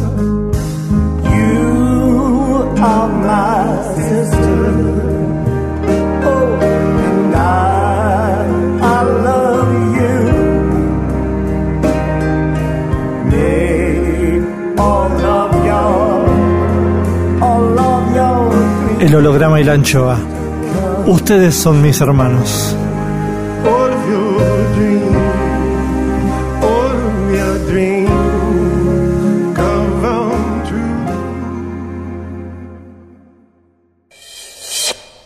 El holograma y la anchoa. Ustedes son mis hermanos.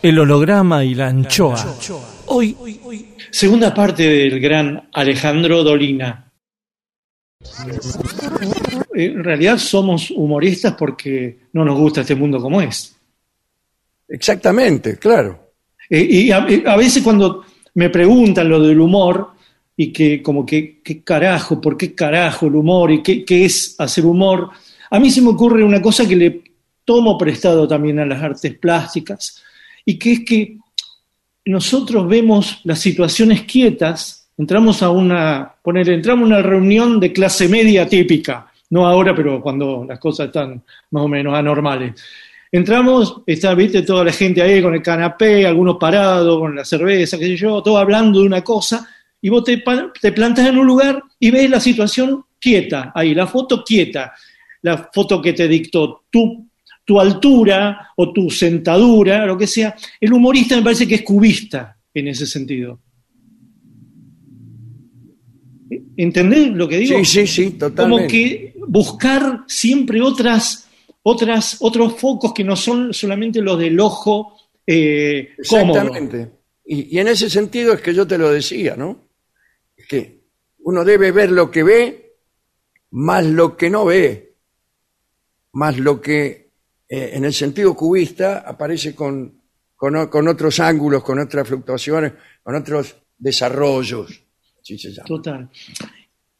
El holograma y la anchoa. Hoy, Segunda parte del gran Alejandro Dolina. En realidad somos humoristas porque no nos gusta este mundo como es. Exactamente, claro. Eh, y a, a veces cuando me preguntan lo del humor y que como que, ¿qué carajo? ¿Por qué carajo el humor? ¿Y qué, qué es hacer humor? A mí se me ocurre una cosa que le tomo prestado también a las artes plásticas y que es que nosotros vemos las situaciones quietas, entramos a una, poner, entramos a una reunión de clase media típica, no ahora, pero cuando las cosas están más o menos anormales. Entramos, está, viste, toda la gente ahí con el canapé, algunos parados, con la cerveza, qué sé yo, todo hablando de una cosa, y vos te, te plantas en un lugar y ves la situación quieta, ahí, la foto quieta, la foto que te dictó tu, tu altura o tu sentadura, lo que sea. El humorista me parece que es cubista en ese sentido. ¿Entendés lo que digo? Sí, sí, sí, totalmente. Como que buscar siempre otras, otras, otros focos que no son solamente los del ojo eh, cómodo. Exactamente. Y, y en ese sentido es que yo te lo decía, ¿no? Es que uno debe ver lo que ve más lo que no ve, más lo que eh, en el sentido cubista aparece con, con, con otros ángulos, con otras fluctuaciones, con otros desarrollos. Así se llama. Total.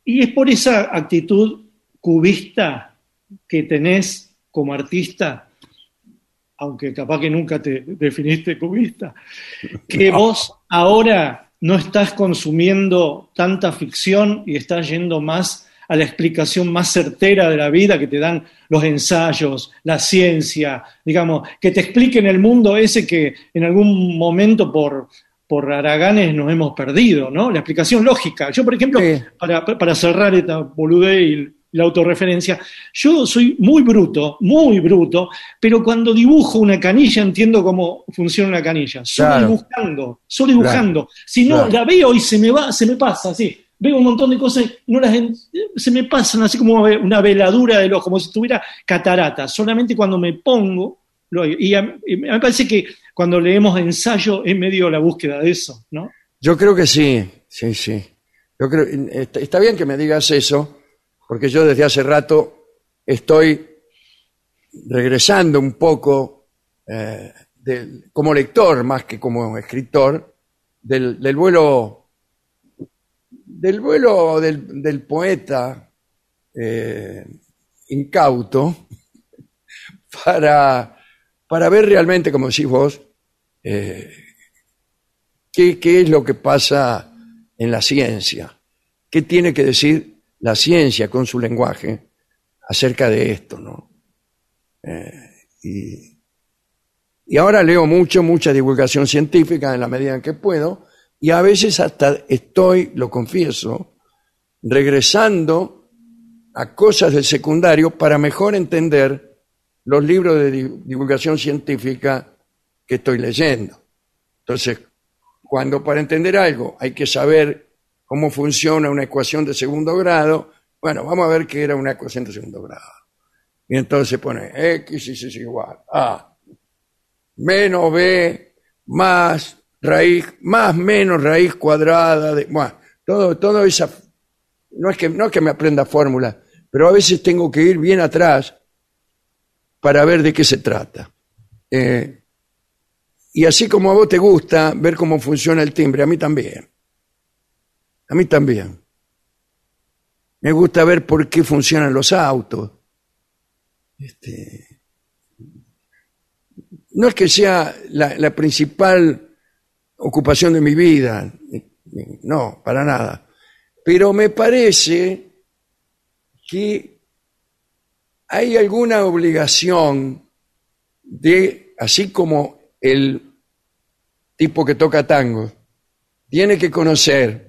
Y es por esa actitud cubista que tenés como artista, aunque capaz que nunca te definiste cubista, que vos ahora no estás consumiendo tanta ficción y estás yendo más a la explicación más certera de la vida que te dan los ensayos, la ciencia, digamos, que te expliquen el mundo ese que en algún momento por, por haraganes nos hemos perdido, ¿no? La explicación lógica. Yo, por ejemplo, Sí. para, para cerrar esta boludez y la autorreferencia, yo soy muy bruto, muy bruto, pero cuando dibujo una canilla entiendo cómo funciona una canilla. Solo Claro. dibujando, solo dibujando. Si no, Claro. la veo y se me va, se me pasa, así. Veo un montón de cosas no las se me pasan así como una veladura del ojo, como si tuviera catarata. Solamente cuando me pongo, lo y a, y me parece que cuando leemos ensayo es medio la búsqueda de eso, ¿no? Yo creo que sí, sí, sí. Yo creo, está, está bien que me digas eso, porque yo desde hace rato estoy regresando un poco eh, como lector más que como escritor del, vuelo del vuelo del poeta eh, incauto [LAUGHS] para, para ver realmente, como decís vos, eh, ¿Qué, qué es lo que pasa en la ciencia? ¿Qué tiene que decir la ciencia con su lenguaje acerca de esto? ¿no? Eh, y, y ahora leo mucho, mucha divulgación científica en la medida en que puedo, y a veces hasta estoy, lo confieso, regresando a cosas del secundario para mejor entender los libros de di- divulgación científica que estoy leyendo. Entonces, cuando para entender algo hay que saber cómo funciona una ecuación de segundo grado, bueno, vamos a ver qué era una ecuación de segundo grado. Y entonces pone x es igual a menos b más raíz, más menos raíz cuadrada de, bueno, todo, todo esa, no es que, no es que me aprenda fórmulas, pero a veces tengo que ir bien atrás para ver de qué se trata. Eh, y así como a vos te gusta ver cómo funciona el timbre, a mí también. A mí también. Me gusta ver por qué funcionan los autos. Este, no es que sea la, la principal ocupación de mi vida, no, para nada. Pero me parece que hay alguna obligación de, así como el tipo que toca tango tiene que conocer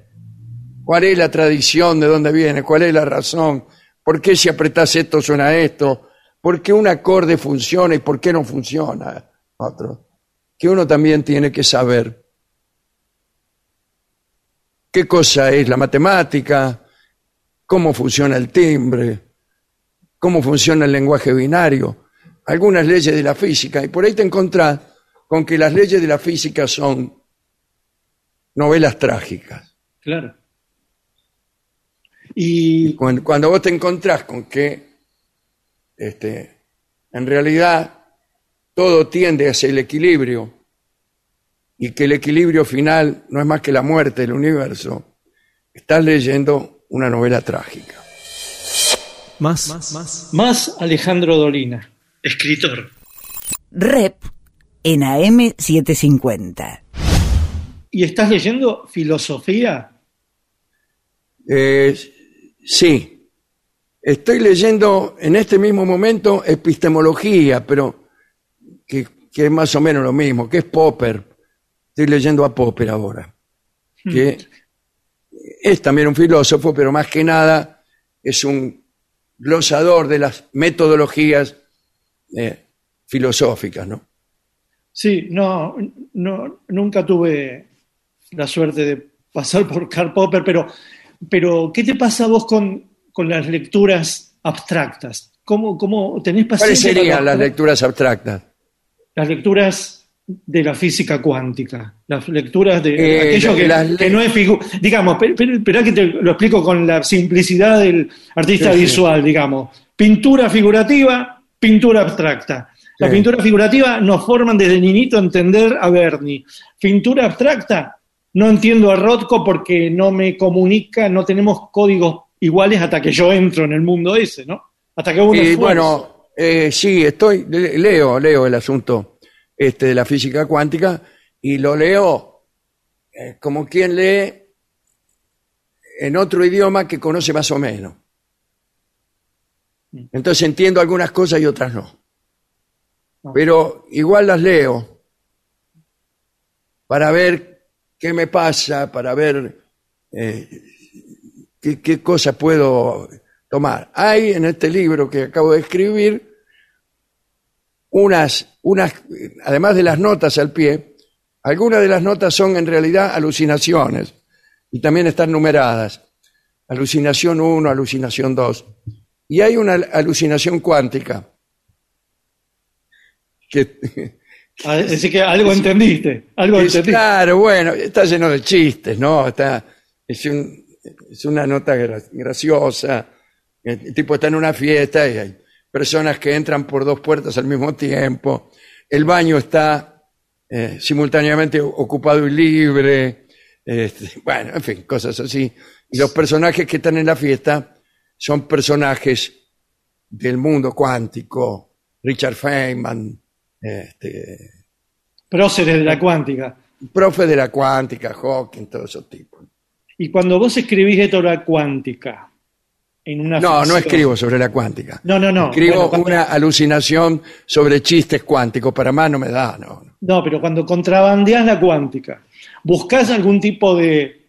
cuál es la tradición, de dónde viene, cuál es la razón, por qué si apretás esto suena esto, por qué un acorde funciona y por qué no funciona otro. Que uno también tiene que saber qué cosa es la matemática, cómo funciona el timbre, cómo funciona el lenguaje binario, algunas leyes de la física, y por ahí te encontrás con que las leyes de la física son novelas trágicas. Claro. Y Cuando, cuando vos te encontrás con que este, en realidad todo tiende hacia el equilibrio y que el equilibrio final no es más que la muerte del universo, estás leyendo una novela trágica. Más, más, más Alejandro Dolina, escritor. Rep en AM750. ¿Y estás leyendo filosofía? Eh, sí, estoy leyendo en este mismo momento epistemología, pero que, que es más o menos lo mismo, que es Popper. Estoy leyendo a Popper ahora, que es también un filósofo, pero más que nada es un glosador de las metodologías eh, filosóficas, ¿no? Sí, no, no, nunca tuve la suerte de pasar por Karl Popper, pero, pero ¿qué te pasa a vos con, con las lecturas abstractas? ¿Cómo, cómo tenés ¿Cuáles serían las lecturas abstractas? las lecturas de la física cuántica, las lecturas de Eh, aquello que, las que no es figu- digamos, esperá que te lo explico con la simplicidad del artista Sí, sí. visual, digamos. Pintura figurativa, pintura abstracta. La Sí. pintura figurativa nos forman desde niñito a entender a Bernie. Pintura abstracta, no entiendo a Rothko porque no me comunica, no tenemos códigos iguales hasta que yo entro en el mundo ese, ¿no? Hasta que uno Y bueno, eh, sí, estoy, le- leo, leo el asunto este, de la física cuántica y lo leo eh, como quien lee en otro idioma que conoce más o menos. Entonces entiendo algunas cosas y otras no. Pero igual las leo para ver qué me pasa, para ver eh, qué, qué cosas puedo tomar. Hay en este libro que acabo de escribir unas, unas, además de las notas al pie, algunas de las notas son en realidad alucinaciones y también están numeradas. Alucinación 1, alucinación 2. Y hay una alucinación cuántica. Que, Ah, Es decir, que algo entendiste, algo es- entendiste. claro, bueno, está lleno de chistes, ¿no? Está, es, un- es una nota gra- graciosa. El tipo está en una fiesta y hay personas que entran por dos puertas al mismo tiempo. El baño está eh, simultáneamente ocupado y libre. Este, bueno, en fin, cosas así. Y los personajes que están en la fiesta son personajes del mundo cuántico. Richard Feynman, este, próceres de la cuántica. profe de la cuántica, Hawking, todos esos tipos. Y cuando vos escribís esto la cuántica, en una No, no escribo sobre la cuántica. No, no, no. Escribo Bueno, cuando- una alucinación sobre chistes cuánticos, para más no me da, no. no. Pero cuando contrabandeás la cuántica, ¿buscás algún tipo de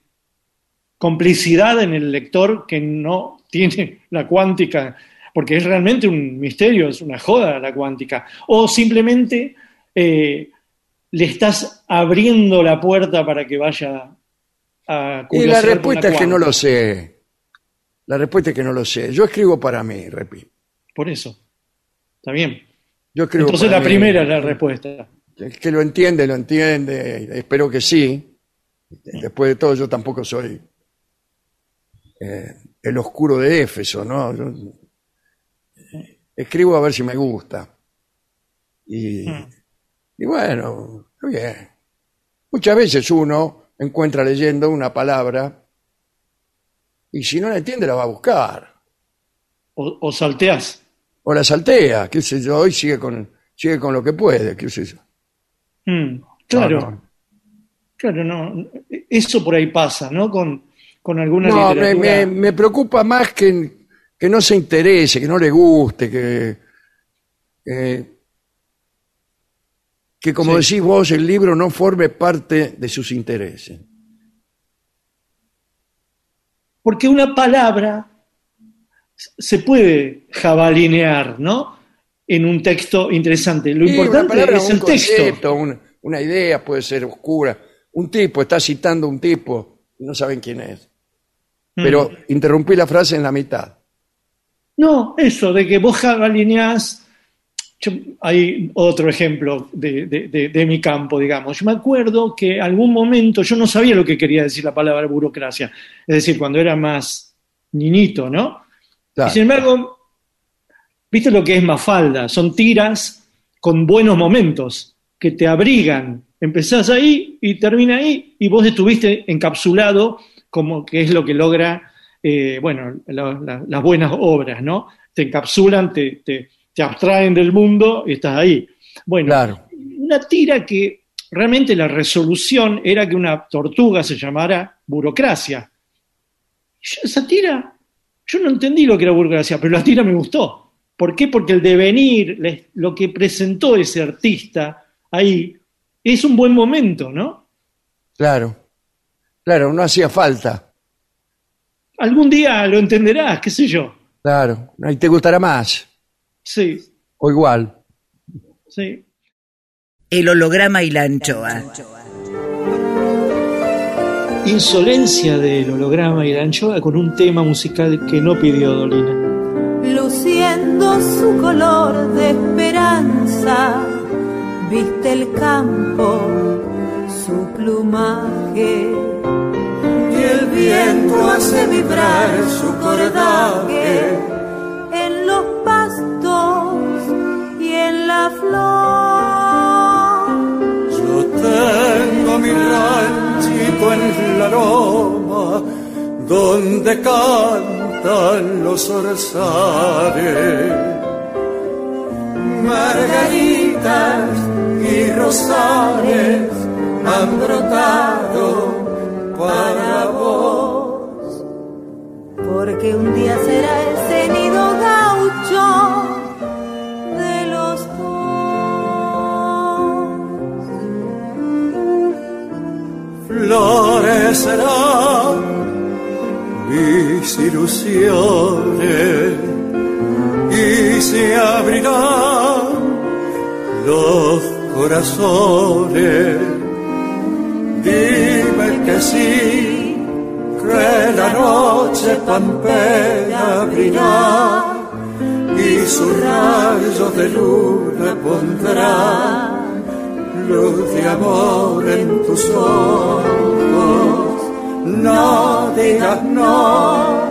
complicidad en el lector que no tiene la cuántica? Porque es realmente un misterio, es una joda la cuántica. O simplemente eh, le estás abriendo la puerta para que vaya a Y la respuesta es que no lo sé. La respuesta es que no lo sé. Yo escribo para mí, repito. Por eso. Está bien. Yo escribo Entonces para la mí. primera es la respuesta. El que lo entiende, lo entiende. Espero que sí. Después de todo, yo tampoco soy eh, el oscuro de Éfeso, ¿no? Yo, escribo a ver si me gusta. Y, y bueno, bien. Muchas veces uno encuentra leyendo una palabra y si no la entiende la va a buscar. O, o salteás. O la saltea, qué sé yo, y sigue con, sigue con lo que puede, qué sé yo. Mm, claro. No, no. Claro, no. Eso por ahí pasa, ¿no? Con, con alguna No, me, literatura. me- me preocupa más que, que no se interese, que no le guste, que, que, que como Sí. decís vos, el libro no forme parte de sus intereses. Porque una palabra se puede jabalinear, ¿no? En un texto interesante. Lo Sí, importante palabra, es un el texto. concepto, un- una idea puede ser oscura. Un tipo está citando un tipo y no saben quién es. Mm. Pero interrumpí la frase en la mitad. No, eso, de que vos jabalineás yo- hay otro ejemplo de, de- de- de mi campo, digamos. Yo me acuerdo que algún momento yo no sabía lo que quería decir la palabra burocracia, es decir, cuando era más niñito, ¿no? Claro. Y sin embargo, ¿viste lo que es Mafalda? Son tiras con buenos momentos que te abrigan. Empezás ahí y termina ahí y vos estuviste encapsulado como que es lo que logra, eh, bueno, la- la- las buenas obras, ¿no? Te encapsulan, te, te- te abstraen del mundo y estás ahí. Bueno, Claro. una tira que realmente la resolución era que una tortuga se llamara burocracia. Yo esa tira, yo no entendí lo que era burocracia, pero la tira me gustó. ¿Por qué? Porque el devenir, lo que presentó ese artista ahí, es un buen momento, ¿no? Claro. Claro, no hacía falta. Algún día lo entenderás, qué sé yo. Claro. Ahí te gustará más. Sí, O igual. sí. El holograma y la anchoa. Insolencia del holograma y la anchoa con un tema musical que no pidió Dolina. luciendo su color de esperanza, viste el campo, su plumaje. Viento hace vibrar su cordaje en los pastos y en la flor. Yo tengo mi ranchito en la loma donde cantan los zorzales. Margaritas y rosales han brotado para. Porque un día será ese nido gaucho de los dos. Florecerán mis ilusiones y se abrirán los corazones. Dime que sí, que la noche pampera abrirá y sus rayos de luna pondrá luz de amor en tus ojos. No digas no,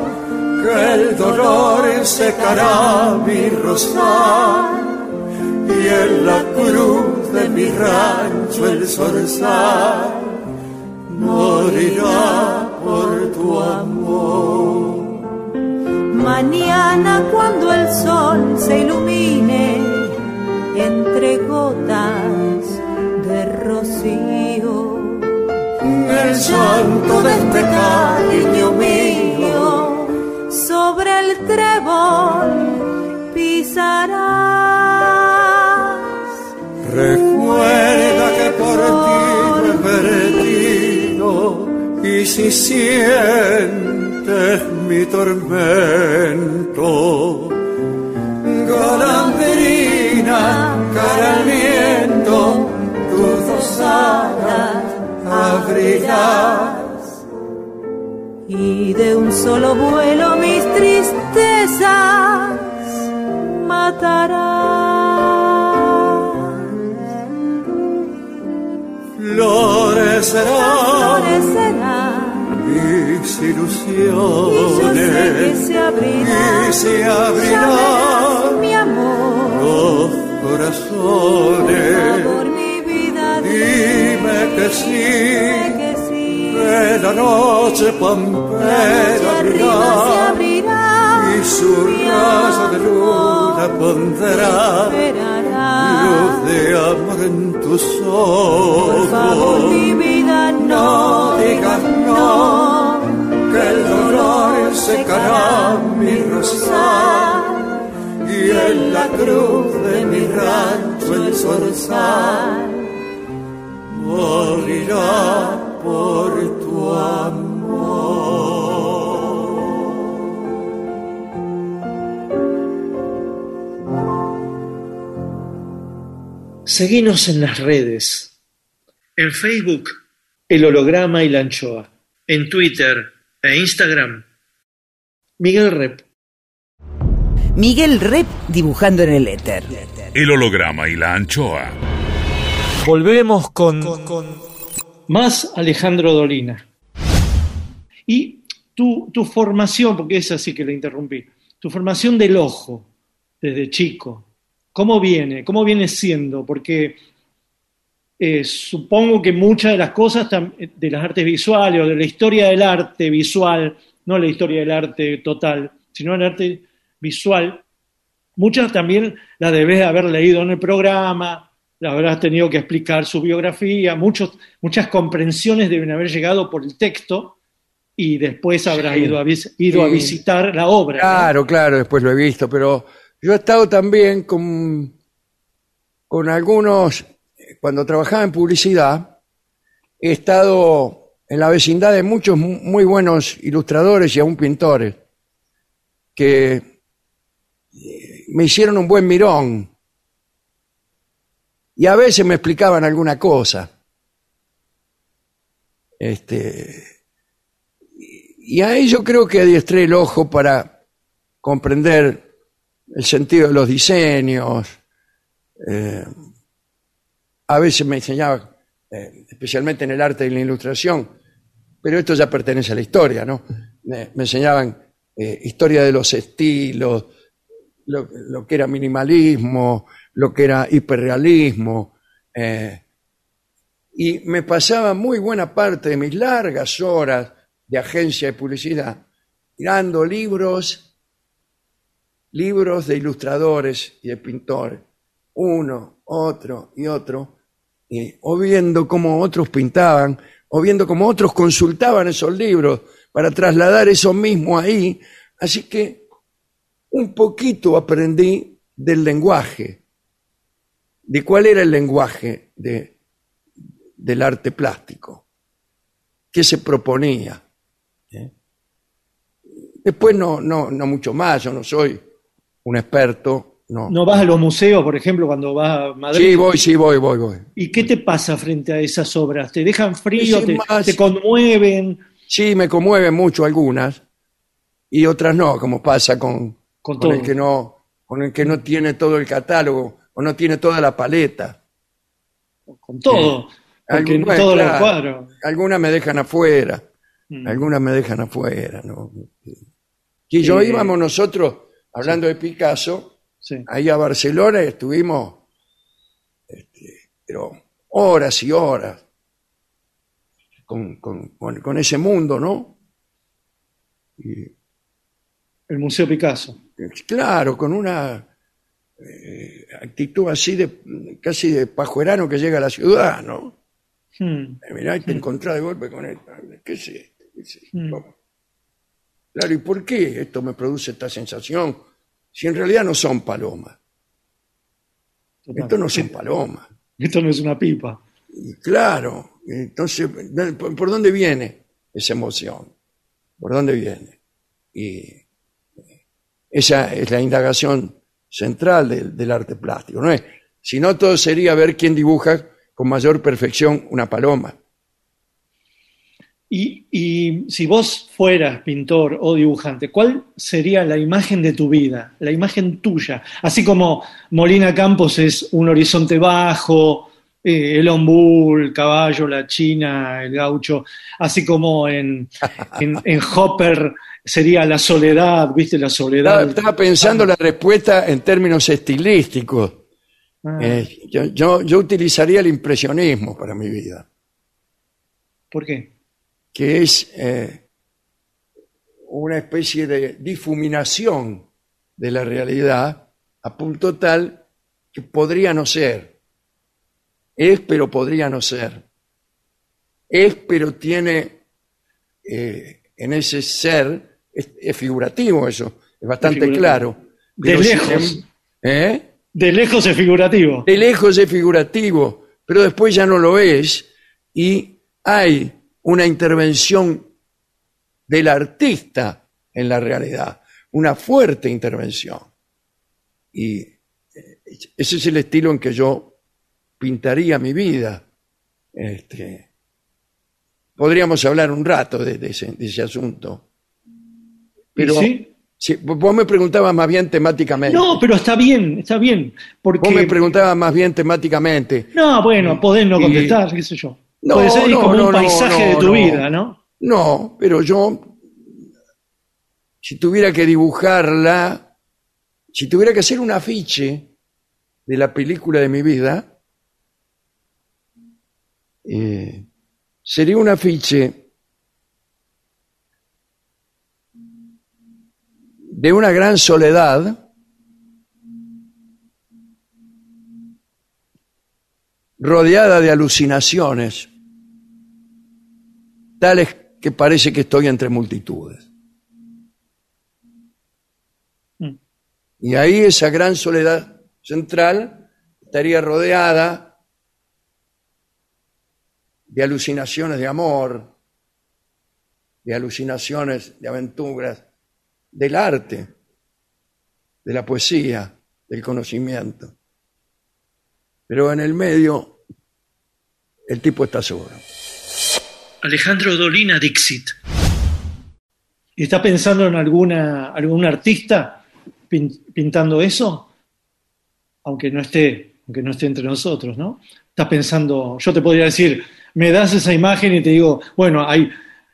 que el dolor secará mi rosal y en la cruz de mi rancho el zorzal morirá por tu amor. Mañana cuando el sol se ilumine entre gotas de rocío, El santo de este cariño mío sobre el trébol pisarás. Recuerda que por ti me he perdido y si sientes mi tormento, golondrina, cara al viento, tus dos alas abrirás. y de un solo vuelo mis tristezas matarás. Florecerán. Florecerá mis y ilusiones se y se abrirán mi amor, los corazones. por mi vida Dime que sí, dime que la noche se abrirá su amor pondrá luz de amor en tus Por favor, ojos. mi vida no, No digas no, que el dolor secará mi rosal y en la cruz de mi rancho el zorzal morirá por tu amor. Seguinos en las redes. En Facebook, El Holograma y la Anchoa. En Twitter e Instagram, Miguel Rep. Miguel Rep dibujando en el éter. El holograma y la anchoa. Volvemos con, Más Alejandro Dolina. Y tu, tu formación, porque es así que le interrumpí, tu formación del ojo desde chico, ¿cómo viene? ¿Cómo viene siendo? Porque eh, supongo que muchas de las cosas de las artes visuales o de la historia del arte visual, no la historia del arte total, sino el arte visual, muchas también las debes de haber leído en el programa, las habrás tenido que explicar su biografía, muchos, muchas comprensiones deben haber llegado por el texto y después habrás Sí. ido, a, ido a visitar la obra. ¿no? Claro, claro, después lo he visto, pero yo he estado también con, con algunos, cuando trabajaba en publicidad, he estado en la vecindad de muchos mu- muy buenos ilustradores y aún pintores, que eh, me hicieron un buen mirón y a veces me explicaban alguna cosa. Este, y ahí yo creo que adiestré el ojo para comprender el sentido de los diseños. Eh, a veces me enseñaba, eh, especialmente en el arte y la ilustración, pero esto ya pertenece a la historia, ¿no? Me, enseñaban eh, historia de los estilos, lo, lo que era minimalismo, lo que era hiperrealismo. y me pasaba muy buena parte de mis largas horas de agencia de publicidad mirando libros, libros de ilustradores y de pintores, uno, otro y otro, y, o viendo cómo otros pintaban, o viendo cómo otros consultaban esos libros para trasladar eso mismo ahí. Así que un poquito aprendí del lenguaje, de cuál era el lenguaje de, del arte plástico, qué se proponía. ¿eh? Después no, no, no mucho más, yo no soy un experto, no. ¿No vas a los museos, por ejemplo, cuando vas a Madrid? Sí, voy, sí, voy, voy, voy. ¿Y qué te pasa frente a esas obras? ¿Te dejan frío? Te, más- te conmueven? Sí, me conmueven mucho algunas y otras no, como pasa con, Con con el que no, con el que no tiene todo el catálogo o no tiene toda la paleta. Con todo. Porque Algu- no todos los cuadros. Algunas me dejan afuera, Mm. algunas me dejan afuera, ¿no? Y yo Eh, íbamos nosotros, hablando de Picasso, Sí. ahí a Barcelona y estuvimos, este, pero horas y horas con, con- con- con ese mundo, ¿no? Y, El Museo Picasso. claro, con una eh, actitud así de casi de pajuerano que llega a la ciudad, ¿no? Hmm. Eh, Mirá, y te encontrás de golpe con esto. ¿Qué es esto? ¿Qué es esto? Mm. Claro, ¿y por qué esto me produce esta sensación? Si en realidad no son palomas. Total. Esto no son palomas. Esto no es una pipa. Y claro, entonces, ¿por, dónde viene esa emoción? ¿Por dónde viene? Y eh, esa es la indagación central del, del arte plástico. ¿no es? Si no, todo sería ver quién dibuja con mayor perfección una paloma. Y, y si vos fueras pintor o dibujante, ¿cuál sería la imagen de tu vida? La imagen tuya. Así como Molina Campos es un horizonte bajo, eh, el ombú, el caballo, la china, el gaucho. Así como en, [LAUGHS] en, en Hopper sería la soledad, ¿viste? La Estaba, soledad. estaba pensando la respuesta en términos estilísticos. Ah, Eh, yo, yo- yo utilizaría el impresionismo para mi vida, ¿Por qué? Que es eh, una especie de difuminación de la realidad a punto tal que podría no ser. Es, pero podría no ser. Es, pero tiene eh, en ese ser, es, es figurativo eso, es bastante claro. De Pero lejos. em- ¿Eh? De lejos es figurativo. de lejos es figurativo, pero después ya no lo es y hay una intervención del artista en la realidad, una fuerte intervención. Y eh, ese es el estilo en que yo pintaría mi vida. Este, podríamos hablar un rato de, de ese, de ese asunto. Pero ¿Y sí? Sí, vos me preguntabas más bien temáticamente. No, pero está bien, está bien. Porque... Vos me preguntabas más bien temáticamente. No, bueno, podés no Y- contestar, qué sé yo. No, Puede ser no, como no, un no, paisaje no, de tu no. vida, ¿no? No, pero yo, si tuviera que dibujarla, si tuviera que hacer un afiche de la película de mi vida, eh, sería un afiche de una gran soledad rodeada de alucinaciones tales que parece que estoy entre multitudes. Mm. Y ahí esa gran soledad central estaría rodeada de alucinaciones de amor, de alucinaciones de aventuras, del arte, de la poesía, del conocimiento. Pero en el medio el tipo está solo. Alejandro Dolina Dixit. ¿Y está pensando en alguna, algún artista pin- pintando eso? Aunque no esté, aunque no esté entre nosotros, ¿no? Está pensando, yo te podría decir, me das esa imagen y te digo, bueno, hay,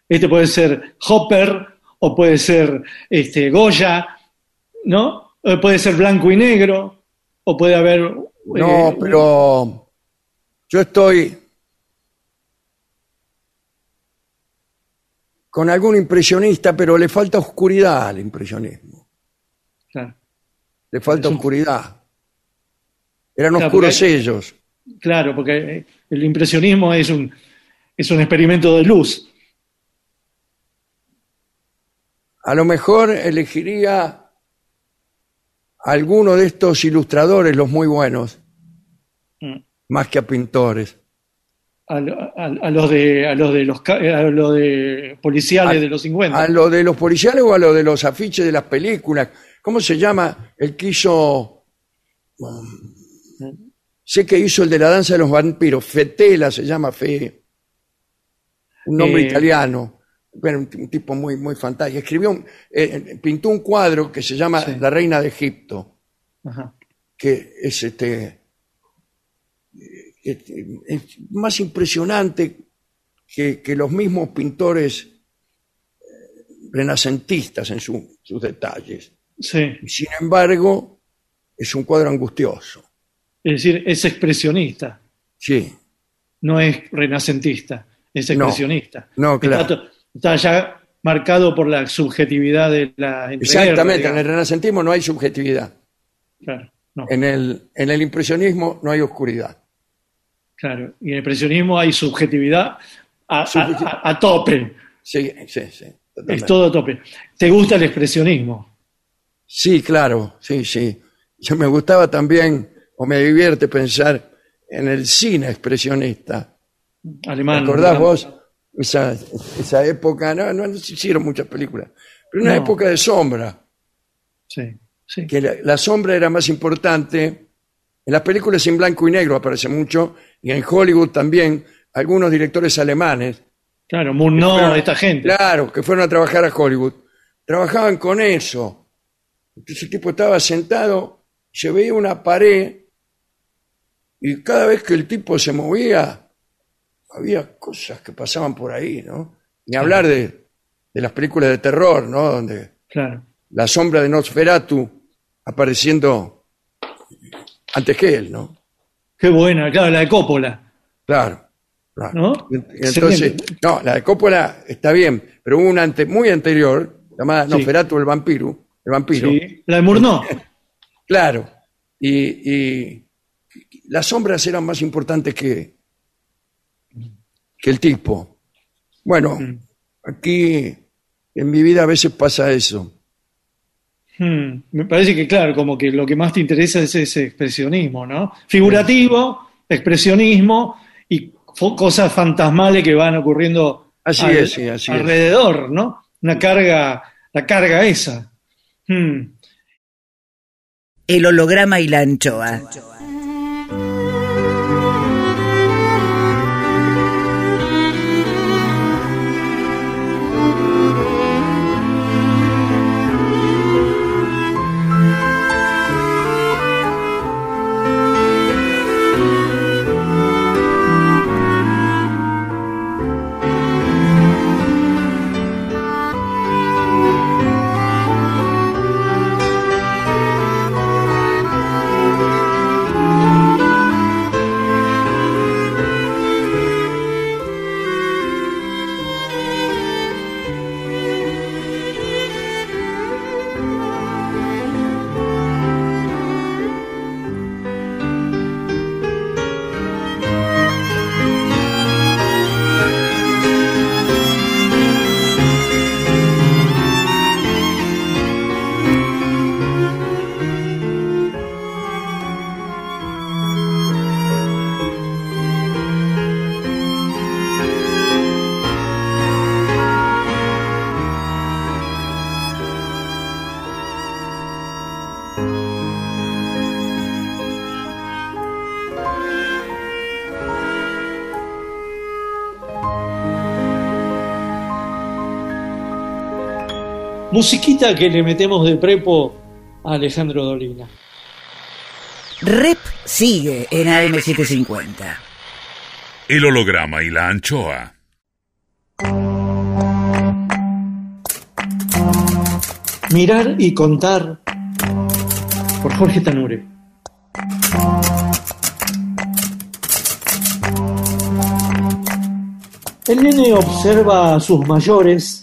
este puede ser Hopper o puede ser este, Goya, ¿no? O puede ser blanco y negro, o puede haber. No, eh, pero yo estoy con algún impresionista, pero le falta oscuridad al impresionismo. Claro. Le falta un- oscuridad. Eran Claro, oscuros hay- ellos. Claro, porque eh, el impresionismo es un, es un experimento de luz. A lo mejor elegiría a alguno de estos ilustradores, los muy buenos, Mm. más que a pintores. A, lo- a- a los de a los de los a los de policiales A- de los 50. ¿A lo de los policiales o a lo de los afiches de las películas? ¿Cómo se llama el que hizo... um, sé que hizo el de la danza de los vampiros, Fetela se llama Fe. Un nombre Eh, italiano. Bueno, un, un tipo muy, muy fantástico. Escribió, un- eh, pintó un cuadro que se llama Sí. La Reina de Egipto, Ajá. que es este es, es más impresionante que, que los mismos pintores eh, renacentistas en su- sus detalles. Sí, sin embargo, es un cuadro angustioso. es decir, es expresionista, Sí, no es renacentista, es expresionista. No, claro. Está, ya marcado por la subjetividad de la exactamente. En el renacentismo no hay subjetividad. Claro, no, En el, en el impresionismo no hay oscuridad. Claro. Y en el expresionismo hay subjetividad a, a- Subjeti- a- a tope, Sí, sí, sí. totalmente. es todo a tope. ¿Te gusta el expresionismo? Sí, claro, sí, sí. Yo me gustaba también, o me divierte pensar en el cine expresionista. ¿Te Alemán. acordás digamos. vos? Esa, esa época, no, no, no se hicieron muchas películas, pero una No. época de sombra, Sí, sí. que la, la sombra era más importante. En las películas en blanco y negro aparece mucho, y en Hollywood también, algunos directores alemanes Claro, fueron- esta gente. Claro, que fueron a trabajar a Hollywood. Trabajaban con eso. Entonces el tipo estaba sentado, se veía una pared y cada vez que el tipo se movía, había cosas que pasaban por ahí, ¿no? Ni hablar de, de las películas de terror, ¿no? Donde Claro. la sombra de Nosferatu apareciendo antes que él, ¿no? Qué buena, claro, la de Coppola. Claro. claro. ¿No? Entonces, no, la de Coppola está bien, pero hubo una ante- muy anterior, llamada Sí. Nosferatu el vampiro, el vampiro. Sí. La de Murnau. [LAUGHS] Claro. Y, y las sombras eran más importantes que, que el tipo. Bueno, Mm. aquí en mi vida a veces pasa eso. Hmm, Me parece que, claro, como que lo que más te interesa es ese expresionismo, ¿no? Figurativo, expresionismo y cosas fantasmales que van ocurriendo Así es, sí, así es. alrededor, ¿no? Una carga, la carga esa. Hmm. El holograma y la anchoa. Musiquita que le metemos de prepo a Alejandro Dolina. Rep sigue en AM750. El holograma y la anchoa. Mirar y contar por Jorge Tanure. El nene observa a sus mayores,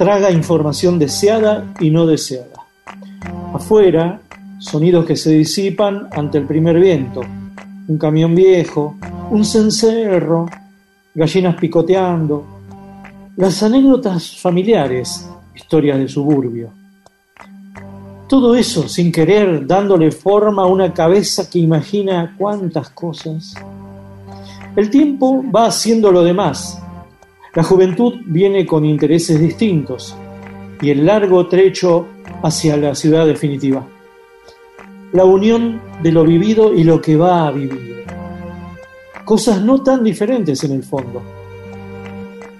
traga información deseada y no deseada. Afuera, sonidos que se disipan ante el primer viento. Un camión viejo, un cencerro, gallinas picoteando. Las anécdotas familiares, historias de suburbio. Todo eso sin querer dándole forma a una cabeza que imagina cuántas cosas. El tiempo va haciendo lo demás. La juventud viene con intereses distintos y el largo trecho hacia la ciudad definitiva. La unión de lo vivido y lo que va a vivir. Cosas no tan diferentes en el fondo.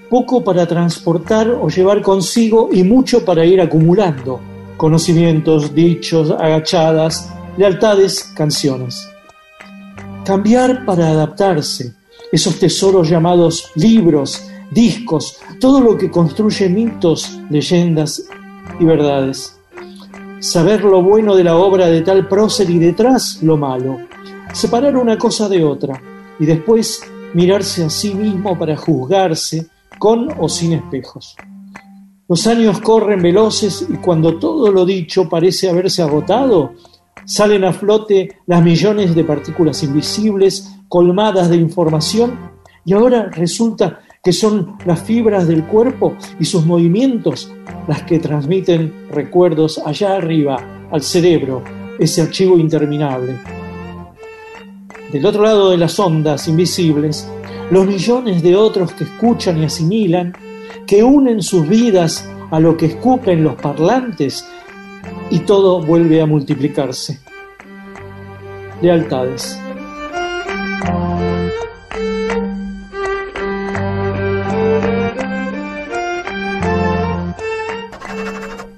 Poco para transportar o llevar consigo y mucho para ir acumulando. Conocimientos, dichos, agachadas, lealtades, canciones. Cambiar para adaptarse. Esos tesoros llamados libros, discos, todo lo que construye mitos, leyendas y verdades. Saber lo bueno de la obra de tal prócer y detrás lo malo. Separar una cosa de otra y después mirarse a sí mismo para juzgarse con o sin espejos. Los años corren veloces y cuando todo lo dicho parece haberse agotado, salen a flote las millones de partículas invisibles colmadas de información y ahora resulta que son las fibras del cuerpo y sus movimientos las que transmiten recuerdos allá arriba, al cerebro, ese archivo interminable. Del otro lado de las ondas invisibles, los millones de otros que escuchan y asimilan, que unen sus vidas a lo que escupen los parlantes y todo vuelve a multiplicarse. Lealtades.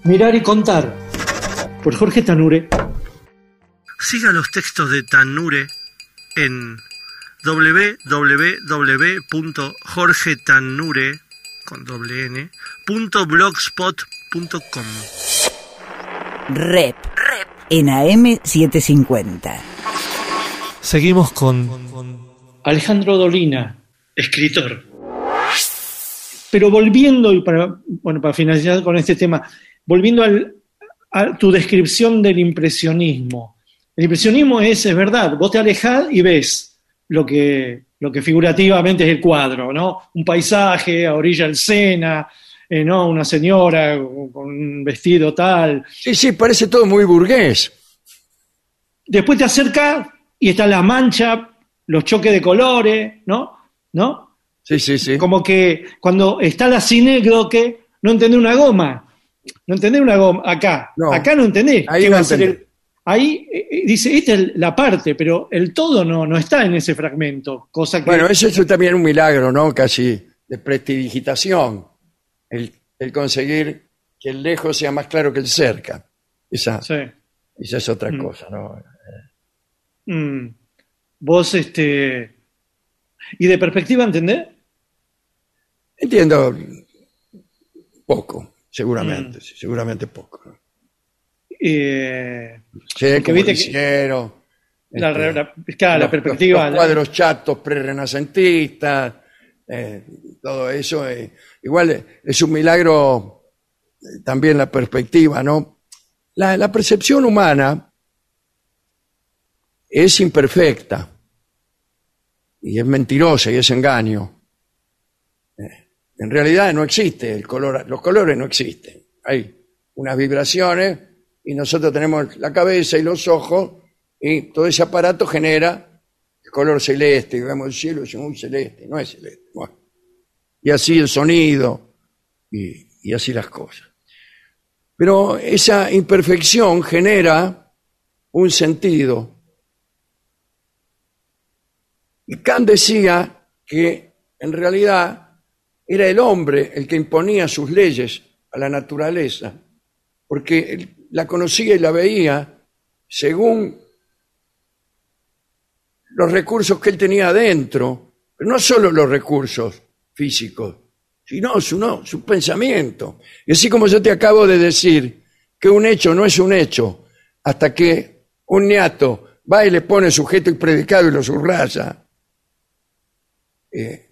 Mirar y contar por Jorge Tanure. Siga los textos de Tanure en www.jorgetanure con doble n, punto blogspot.com. Rep. En AM750. Seguimos con Alejandro Dolina, escritor. Pero volviendo, y para, bueno, para finalizar con este tema, volviendo al- a tu descripción del impresionismo. El impresionismo es, es verdad, vos te alejás y ves lo que, lo que figurativamente es el cuadro, ¿no? Un paisaje a orilla del Sena, eh, ¿no? Una señora con un vestido tal. Sí, sí, parece todo muy burgués. Después te acercas y está la mancha, los choques de colores, ¿no? ¿No? Sí, sí, sí. Como que cuando está la sinécdoque, no entendés una goma. No entendés una goma. Acá. No. Acá no entendés. Ahí va a ser entendés. el- ahí eh, eh, dice, esta es la parte, pero el todo no, no está en ese fragmento. Cosa que. Bueno, eso es también un milagro, ¿no? Casi de prestidigitación. El, el conseguir que el lejos sea más claro que el cerca. Esa, Sí. esa es otra Mm. cosa, ¿no? Mm. Vos, este. ¿Y de perspectiva entendés? Entiendo poco, seguramente, Mm. sí, seguramente poco. ¿no? Eh, Sí, como viste que- noticiero, la, este, la- claro, la los- perspectiva. los cuadros chatos pre-renacentistas, eh, todo eso. eh, igual es un milagro eh, también la perspectiva, ¿no? La, la percepción humana es imperfecta y es mentirosa y es engaño. En realidad no existe el color, los colores no existen. Hay unas vibraciones y nosotros tenemos la cabeza y los ojos y todo ese aparato genera el color celeste y vemos el cielo es muy celeste, no es celeste. Bueno. Y así el sonido y así las cosas. Pero esa imperfección genera un sentido. Y Kant decía que en realidad era el hombre el que imponía sus leyes a la naturaleza porque la conocía y la veía según los recursos que él tenía adentro, pero no solo los recursos físicos, sino su, no, su pensamiento. Y así como yo te acabo de decir que un hecho no es un hecho hasta que un niato va y le pone sujeto y predicado y lo subraya, eh,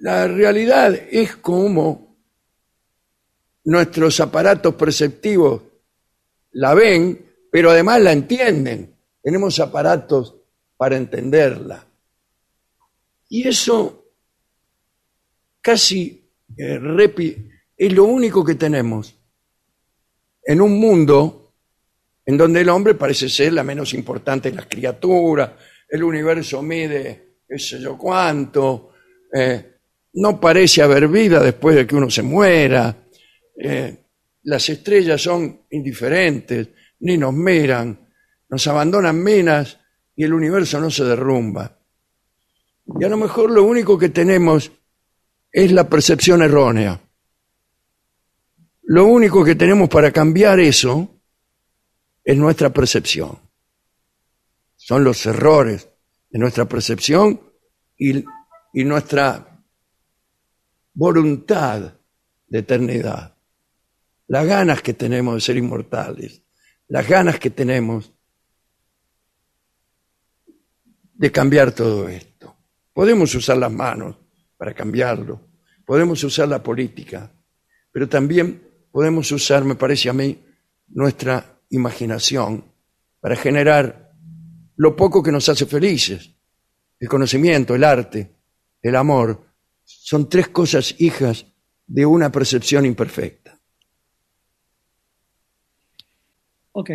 la realidad es como nuestros aparatos perceptivos la ven, pero además la entienden. Tenemos aparatos para entenderla. Y eso casi, eh, es lo único que tenemos en un mundo en donde el hombre parece ser la menos importante de las criaturas, el universo mide qué sé yo cuánto, eh, no parece haber vida después de que uno se muera, eh, las estrellas son indiferentes, ni nos miran, nos abandonan minas y el universo no se derrumba. Y a lo mejor lo único que tenemos es la percepción errónea. Lo único que tenemos para cambiar eso es nuestra percepción. Son los errores de nuestra percepción y, y nuestra voluntad de eternidad. Las ganas que tenemos de ser inmortales, las ganas que tenemos de cambiar todo esto. Podemos usar las manos para cambiarlo, podemos usar la política, pero también podemos usar, me parece a mí, nuestra imaginación para generar lo poco que nos hace felices. El conocimiento, el arte, el amor, son tres cosas hijas de una percepción imperfecta. Ok.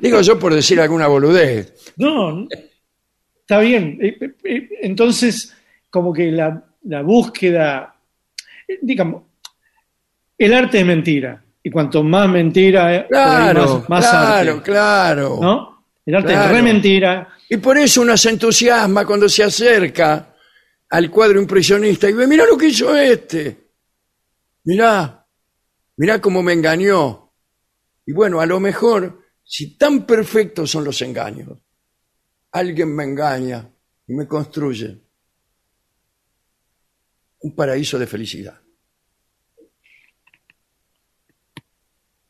Digo yo por decir alguna boludez. No, está bien. Eh, eh, eh, Entonces, como que la, la búsqueda, digamos, el arte es mentira. Y cuanto más mentira, Claro, más, más claro, arte. claro. ¿No? El arte Claro. es re mentira. Y por eso uno se entusiasma cuando se acerca al cuadro impresionista y ve, mira lo que hizo este. Mirá, mirá cómo me engañó. Y bueno, a lo mejor, si tan perfectos son los engaños, alguien me engaña y me construye un paraíso de felicidad.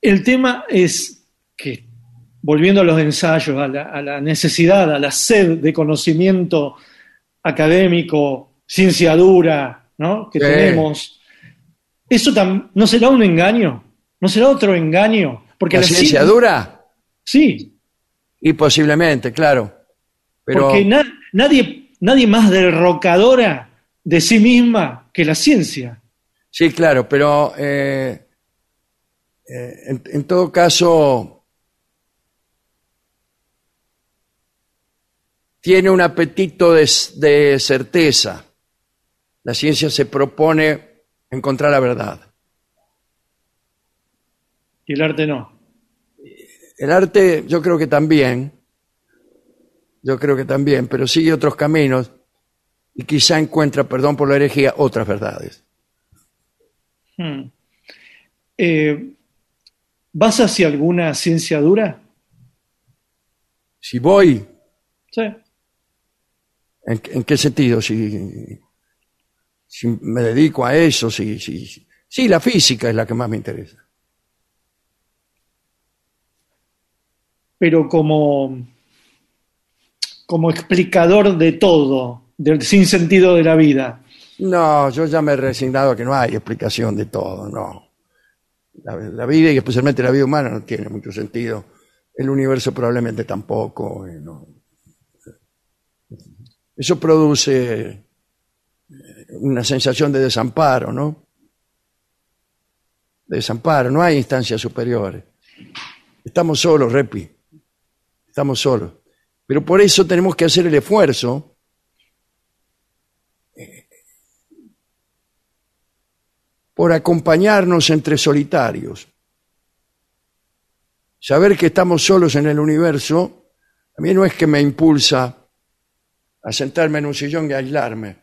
El tema es que, volviendo a los ensayos, a la, a la necesidad, a la sed de conocimiento académico, ciencia dura, ¿no? que Sí. tenemos, ¿eso no será un engaño? ¿No será otro engaño? Porque ¿La la ciencia cien- dura? Sí, Y posiblemente, claro. Pero porque na- nadie, nadie más derrocadora de sí misma que la ciencia. Sí, claro, pero eh, eh, en, en todo caso tiene un apetito de, certeza. La ciencia se propone encontrar la verdad. Y el arte no. El arte yo creo que también, yo creo que también, pero sigue otros caminos y quizá encuentra, perdón por la herejía, otras verdades. Hmm. Eh, ¿Vas hacia alguna ciencia dura? Si voy, Sí. ¿En, en qué sentido? Si, si me dedico a eso, si, si, la física es la que más me interesa. pero como, como explicador de todo, del sinsentido de la vida. No, yo ya me he resignado a que no hay explicación de todo, no. La, la vida y especialmente la vida humana no tiene mucho sentido. El universo probablemente tampoco. eh, no. Eso produce eh, una sensación de desamparo, ¿no? De desamparo, no hay instancias superiores. Estamos solos, Repi. Estamos solos. Pero por eso tenemos que hacer el esfuerzo por acompañarnos entre solitarios. Saber que estamos solos en el universo, a mí no es que me impulsa a sentarme en un sillón y aislarme,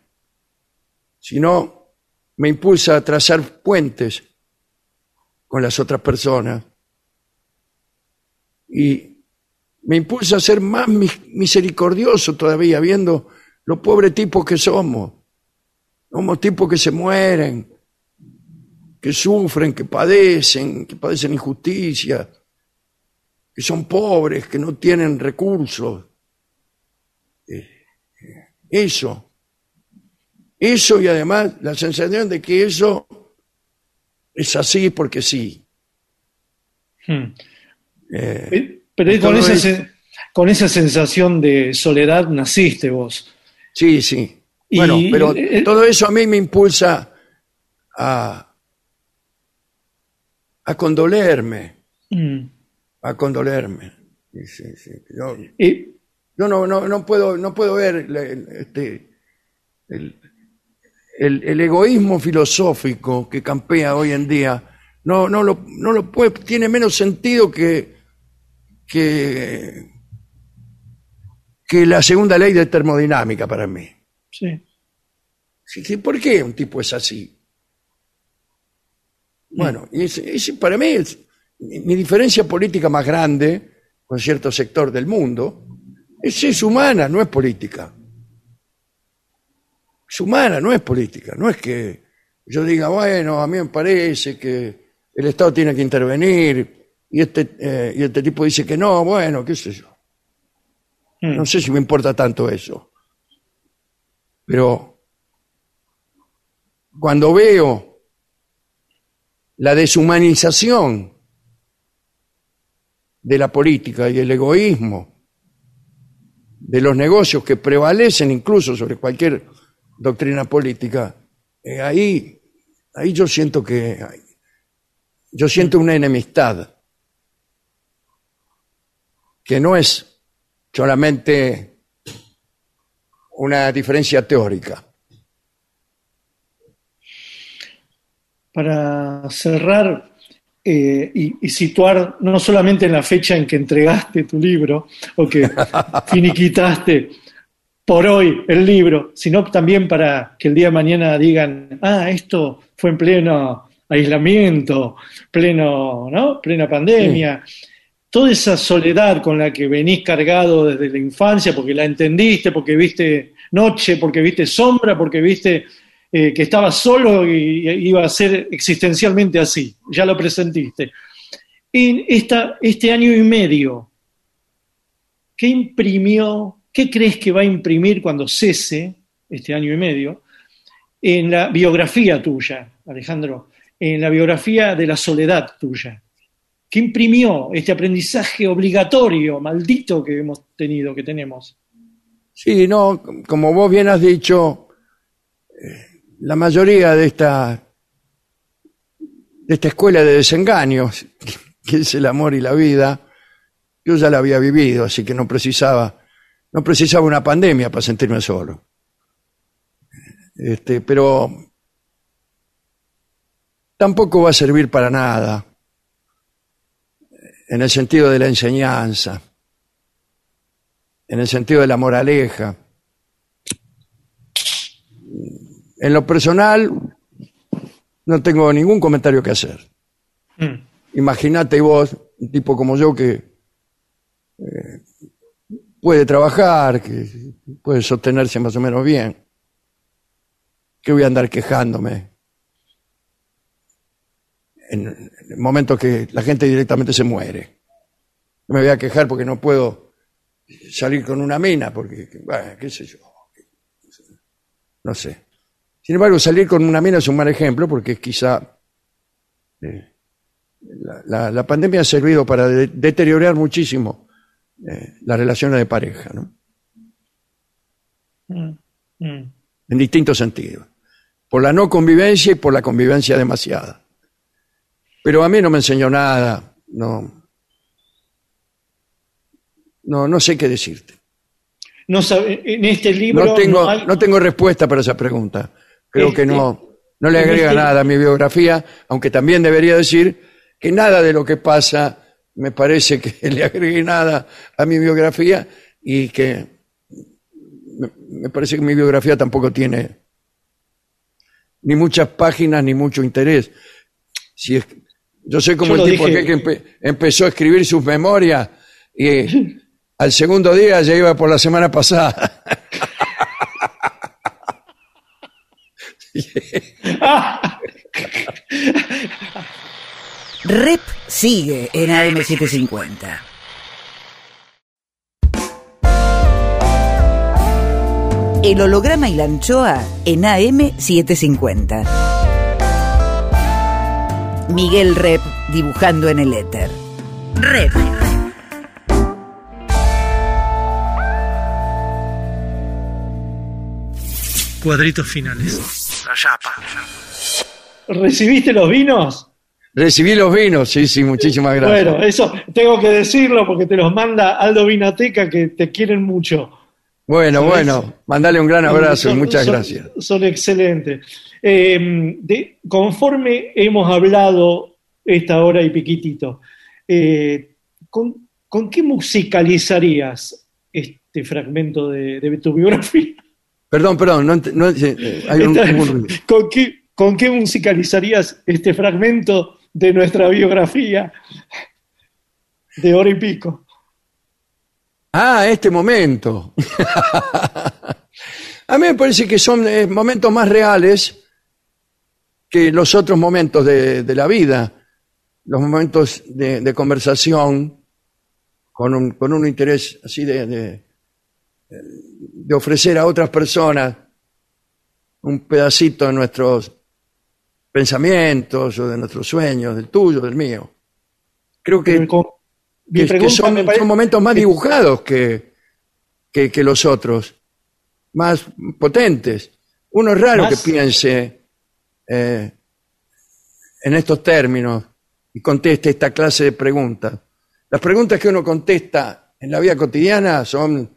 sino me impulsa a trazar puentes con las otras personas. Y me impulsa a ser más mis- misericordioso todavía, viendo los pobres tipos que somos. Somos tipos que se mueren, que sufren, que padecen, que padecen injusticia, que son pobres, que no tienen recursos. Eso. Eso y además la sensación de que eso es así porque sí. Hmm. Eh, Pero es con, esa, es- con esa sensación de soledad naciste vos. Sí, sí. Y- bueno, pero eh, todo eso a mí me impulsa a, a condolerme, Mm. a condolerme. Sí, sí, sí. Yo, yo no, no, no puedo, no puedo ver este, el, el- el egoísmo filosófico que campea hoy en día. No, no lo, no lo puede, tiene menos sentido que, que, que la segunda ley de termodinámica para mí. sí. ¿Por qué un tipo es así? Bueno, y ese- ese para mí es mi diferencia política más grande con cierto sector del mundo es, es humana, no es política. Es humana, no es política. No es que yo diga, bueno, a mí me parece que el Estado tiene que intervenir y este, eh, y este tipo dice que no, bueno, qué sé yo. Mm. No sé si me importa tanto eso. Pero cuando veo la deshumanización de la política y el egoísmo de los negocios que prevalecen incluso sobre cualquier doctrina política, eh, ahí, ahí yo siento que yo siento una enemistad que no es solamente una diferencia teórica. para cerrar eh, y, y situar no solamente en la fecha en que entregaste tu libro o que [LAUGHS] finiquitaste por hoy el libro, sino también para que el día de mañana digan, ah, esto fue en pleno aislamiento, pleno, ¿no? Plena pandemia. Toda esa soledad con la que venís cargado desde la infancia, porque la entendiste, porque viste noche, porque viste sombra, porque viste eh, que estabas solo y, y iba a ser existencialmente así, ya lo presentiste. En esta, este año y medio, ¿qué imprimió, qué crees que va a imprimir cuando cese este año y medio en la biografía tuya, Alejandro, en la biografía de la soledad tuya? ¿Qué imprimió este aprendizaje obligatorio, maldito que hemos tenido, que tenemos? Sí, no, como vos bien has dicho, la mayoría de esta, de esta escuela de desengaños, [LAUGHS] que es el amor y la vida, yo ya la había vivido, así que no precisaba, no precisaba una pandemia para sentirme solo. Este, pero tampoco va a servir para nada en el sentido de la enseñanza, en el sentido de la moraleja. En lo personal, no tengo ningún comentario que hacer. Mm. Imagínate vos, un tipo como yo que eh, puede trabajar, que puede sostenerse más o menos bien. que voy a andar quejándome? En, en momentos que la gente directamente se muere. No me voy a quejar porque no puedo salir con una mina, porque, bueno, qué sé yo. No sé. Sin embargo, salir con una mina es un mal ejemplo porque quizá eh, la, la- la pandemia ha servido para de- deteriorar muchísimo eh, las relaciones de pareja, ¿no? Mm, mm. en distintos sentidos. Por la no convivencia y por la convivencia demasiada. Pero a mí no me enseñó nada, no, no, no sé qué decirte. No sabe- en este libro No tengo, no hay- no tengo respuesta para esa pregunta. Creo que no, no le agrega nada a mi biografía, aunque también debería decir que nada de lo que pasa me parece que [LAUGHS] le agregue nada a mi biografía y que me, me parece que mi biografía tampoco tiene ni muchas páginas ni mucho interés. Si es, Yo soy como Yo el tipo dije. que, que empe- empezó a escribir sus memorias y [LAUGHS] al segundo día ya iba por la semana pasada. [LAUGHS] [LAUGHS] Rep sigue en AM750. El holograma y la anchoa en AM750. Miguel Rep dibujando en el éter. Rep. Cuadritos finales. La. ¿Recibiste los vinos? Recibí los vinos, sí, sí, muchísimas gracias. Bueno, eso tengo que decirlo porque te los manda Aldo Vinateca que te quieren mucho. Bueno, ¿sabes? bueno, mandale un gran abrazo y Son- muchas son- gracias. Son excelentes. Eh, de- conforme hemos hablado esta hora y piquitito, eh, ¿con, con qué musicalizarías este fragmento de, de tu biografía? Perdón, perdón, no, hay un, Esta- un ruido. ¿Con qué, ¿Con qué musicalizarías este fragmento de nuestra biografía de hora y pico? Ah, este momento. [LAUGHS] A mí me parece que son eh, momentos más reales que los otros momentos de, de la vida, los momentos de, de conversación con un, con un interés así de, de, ofrecer a otras personas un pedacito de nuestros pensamientos o de nuestros sueños, del tuyo, del mío. Creo que Pero son, me parece- son momentos más dibujados que, que, que los otros, más potentes. Uno es raro Más- que piense eh, en estos términos y conteste esta clase de preguntas. Las preguntas que uno contesta en la vida cotidiana son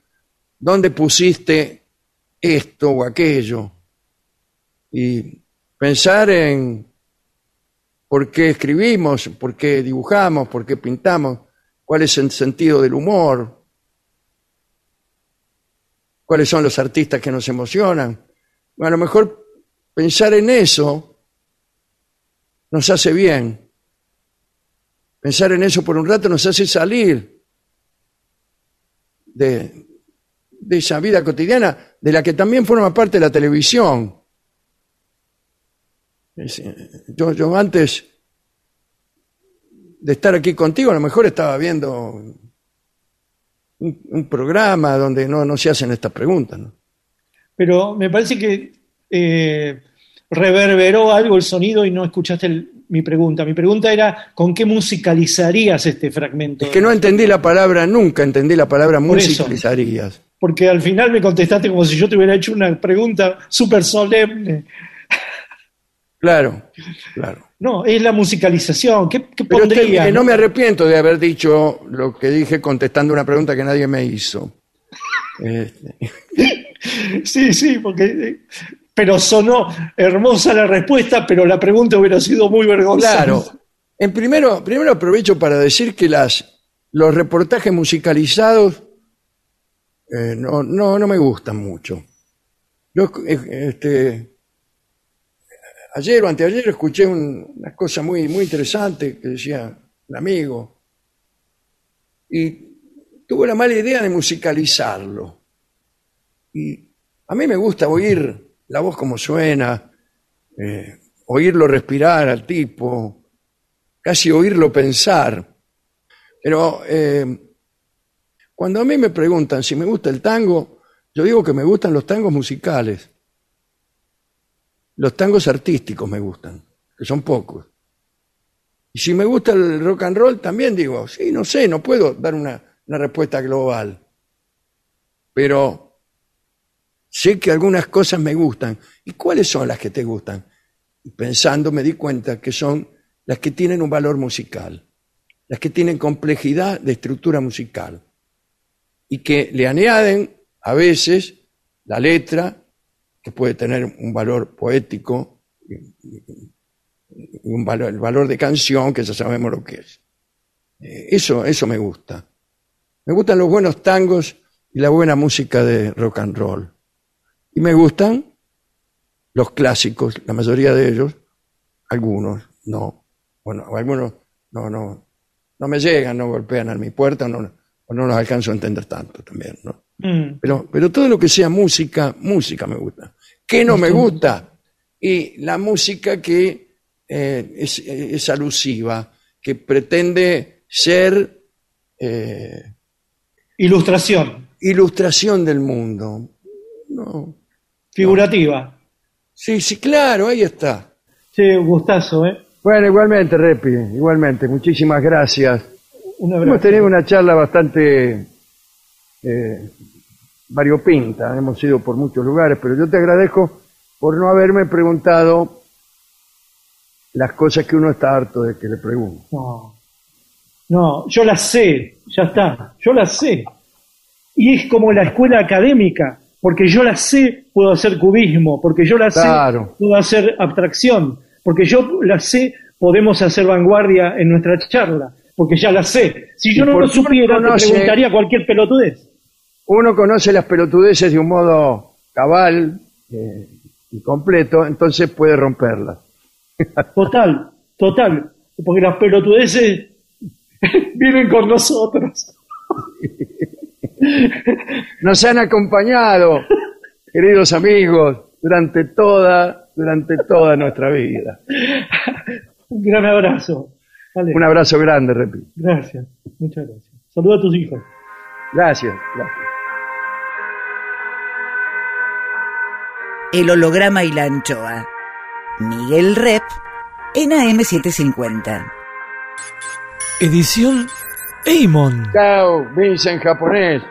¿dónde pusiste esto o aquello? Y pensar en por qué escribimos, por qué dibujamos, por qué pintamos, cuál es el sentido del humor, cuáles son los artistas que nos emocionan. A lo mejor pensar en eso nos hace bien. Pensar en eso por un rato nos hace salir de, de esa vida cotidiana de la que también forma parte la televisión. Eh, Yo, yo antes de estar aquí contigo, a lo mejor estaba viendo un, un programa donde no, no se hacen estas preguntas. ¿no? Pero me parece que eh, reverberó algo el sonido y no escuchaste el- mi pregunta. Mi pregunta era, ¿con qué musicalizarías este fragmento? Es que no entendí la palabra, nunca entendí la palabra musicalizarías. Porque al final me contestaste como si yo te hubiera hecho una pregunta súper solemne. Claro, claro. No, es la musicalización. ¿Qué, qué Pero pondrías? eh, no me arrepiento de haber dicho lo que dije contestando una pregunta que nadie me hizo. Este, [LAUGHS] Sí, sí, porque... Pero sonó hermosa la respuesta, pero la pregunta hubiera sido muy vergonzosa. Claro. En primero, primero aprovecho para decir que las, los reportajes musicalizados eh, no, no, no me gustan mucho. Yo, eh, este, ayer o anteayer escuché un- una cosa muy, muy interesante que decía un amigo y tuve la mala idea de musicalizarlo. Y a mí me gusta oír la voz como suena, eh, oírlo respirar al tipo, casi oírlo pensar. Pero eh, cuando a mí me preguntan si me gusta el tango, yo digo que me gustan los tangos musicales. Los tangos artísticos me gustan, que son pocos. Y si me gusta el rock and roll, también digo, sí, no sé, no puedo dar una, respuesta global. Pero sé que algunas cosas me gustan. ¿Y cuáles son las que te gustan? Y pensando me di cuenta que son las que tienen un valor musical, las que tienen complejidad de estructura musical y que le añaden a veces la letra, que puede tener un valor poético un valor, el valor de canción, que ya sabemos lo que es. Eh, Eso, eso me gusta. Me gustan los buenos tangos y la buena música de rock and roll. Y me gustan los clásicos, la mayoría de ellos, algunos no. Bueno, algunos no, no, no me llegan, no golpean a mi puerta, no, o no los alcanzo a entender tanto también, ¿no? Mm. Pero, pero todo lo que sea música, música me gusta. ¿Qué no me gusta? Y la música que eh, es, es alusiva, que pretende ser eh, Ilustración, ilustración del mundo. No. figurativa. Sí, sí, claro, ahí está. Sí, gustazo, ¿eh? Bueno, igualmente, Repi, igualmente, muchísimas gracias. Hemos tenido una charla bastante eh, variopinta, hemos ido por muchos lugares, pero yo te agradezco por no haberme preguntado las cosas que uno está harto de que le pregunte. No. No, yo las sé, ya está, yo las sé. Y es como la escuela académica, porque yo las sé, puedo hacer cubismo, porque yo las Claro. sé, puedo hacer abstracción, porque yo las sé, podemos hacer vanguardia en nuestra charla, porque ya las sé. Si yo ¿Y no lo supiera, te conoce- preguntaría cualquier pelotudez. Uno conoce las pelotudeces de un modo cabal eh, y completo, entonces puede romperlas. [LAUGHS] Total, total, porque las pelotudeces [LAUGHS] viven con nosotros. [LAUGHS] Nos han acompañado, queridos amigos, durante toda, durante toda nuestra vida. Un gran abrazo. Un abrazo grande, repito. Gracias, muchas gracias. Saluda a tus hijos. Gracias, gracias. El holograma y la anchoa. Miguel Rep en AM750. Edición Eimon. Chao, Vince en japonés.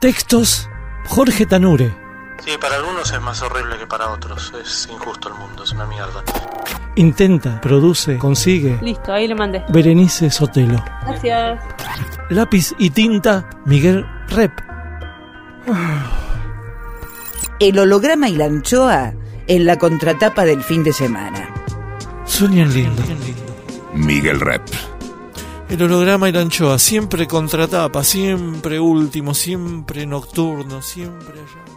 Textos Jorge Tanure. Sí, para algunos es más horrible que para otros. Es injusto el mundo, es una mierda. Intenta, produce, consigue. Listo, ahí le mandé. Berenice Sotelo. Gracias. Lápiz y tinta Miguel Rep. El holograma y la anchoa en la contratapa del fin de semana. Sueñan lindo. Miguel Rep. El holograma y la anchoa, siempre contratapa, siempre último, siempre nocturno, siempre allá. siempre-